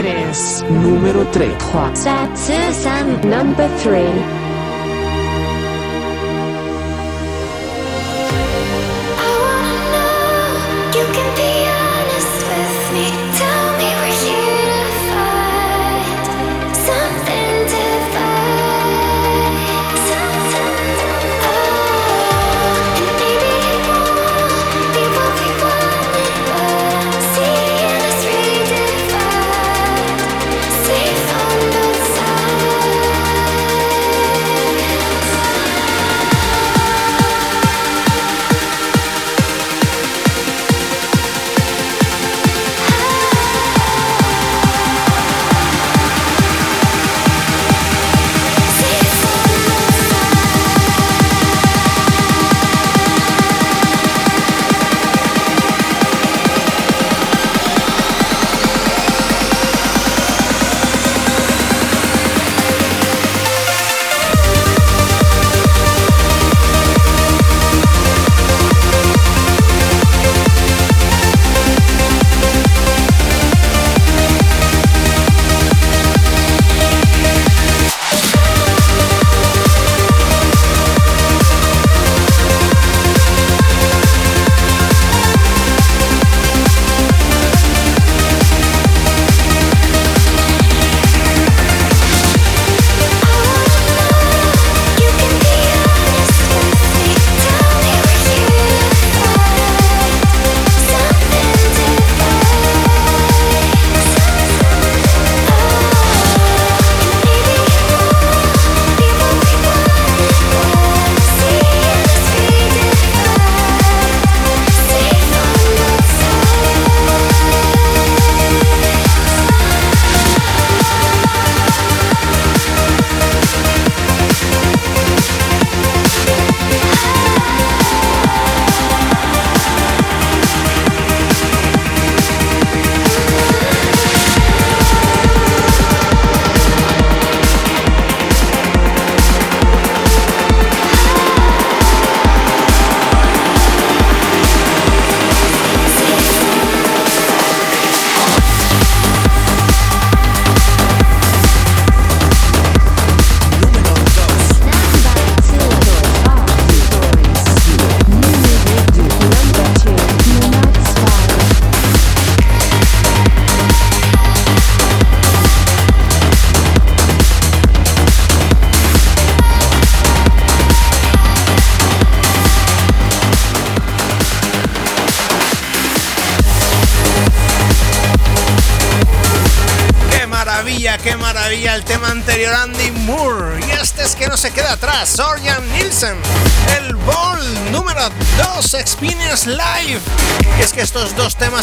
3. Número 3. 3. Number 3.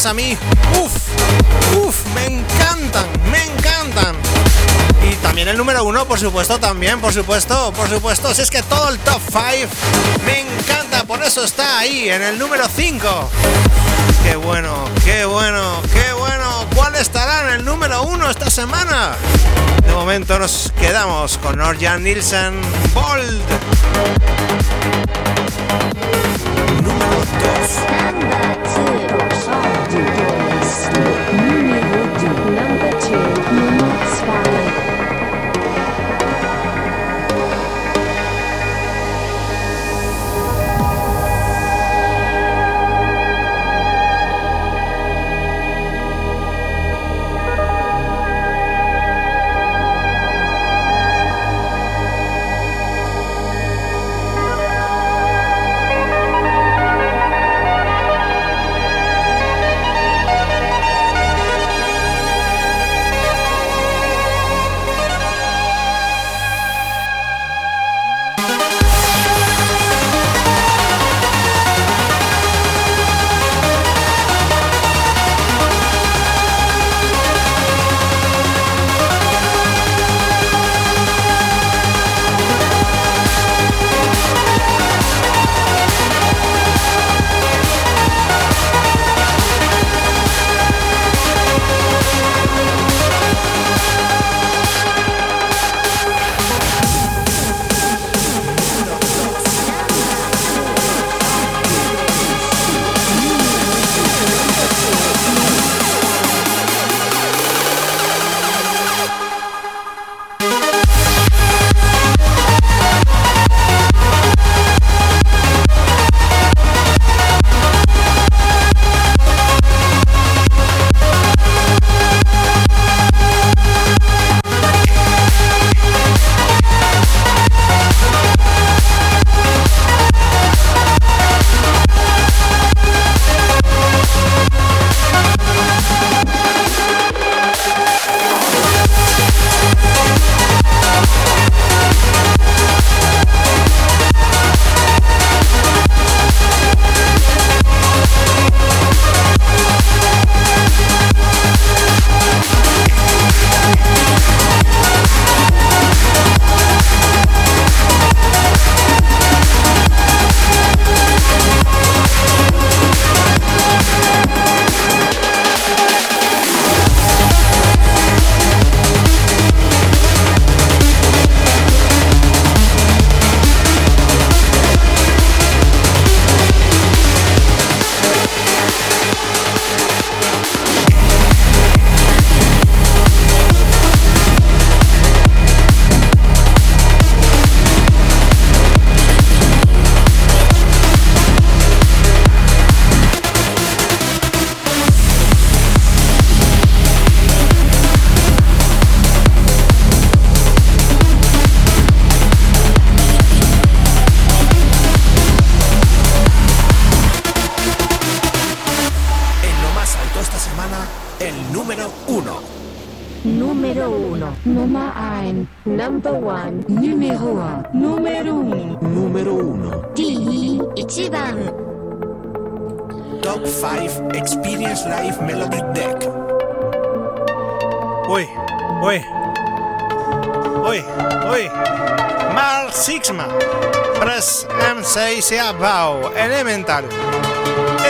a mí, uff, uff, me encantan, me encantan. Y también el número uno, por supuesto, también, por supuesto, por supuesto. Si es que todo el top 5 me encanta, por eso está ahí, en el número 5. Qué bueno, qué bueno, qué bueno. ¿Cuál estará en el número uno esta semana? De momento nos quedamos con Norjan Nielsen Bold. Número 2.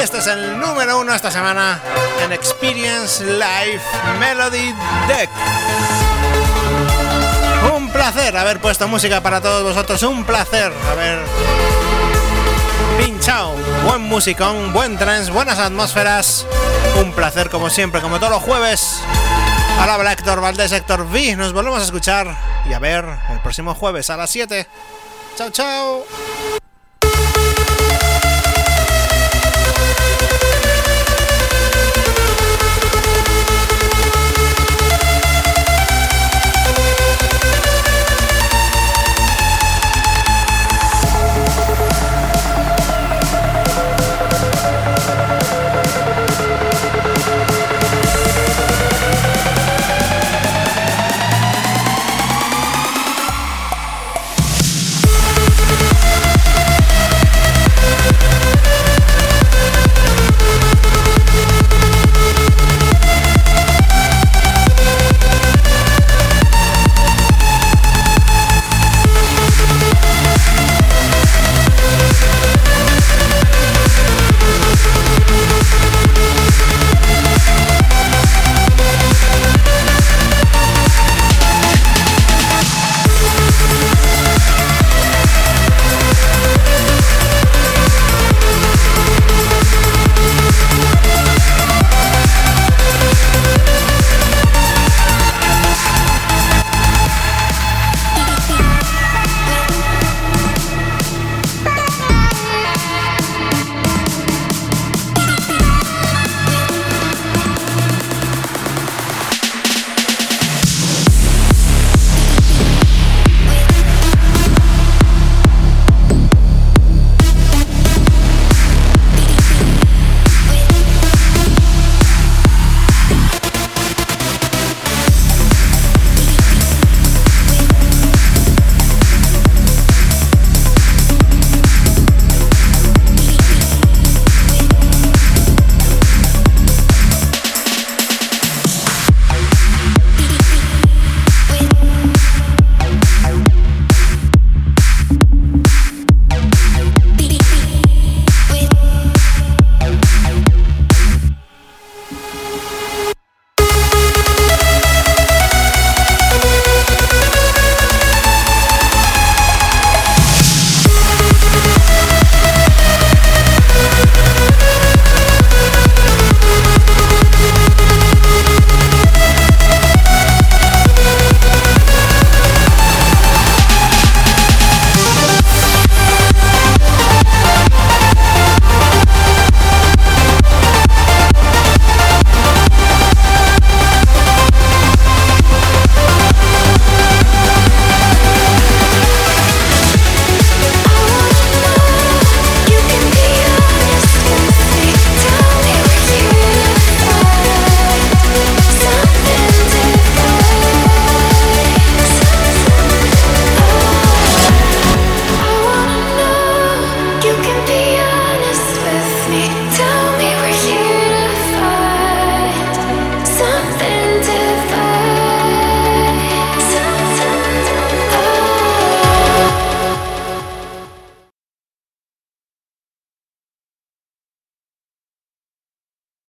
Este es el número uno esta semana en Experience Live Melody Deck. Un placer haber puesto música para todos vosotros, un placer haber pinchado buen musicón, buen trance, buenas atmósferas. Un placer como siempre, como todos los jueves. Hola Héctor Valdés, Héctor V. Nos volvemos a escuchar y a ver el próximo jueves a las 7. Chao, chao.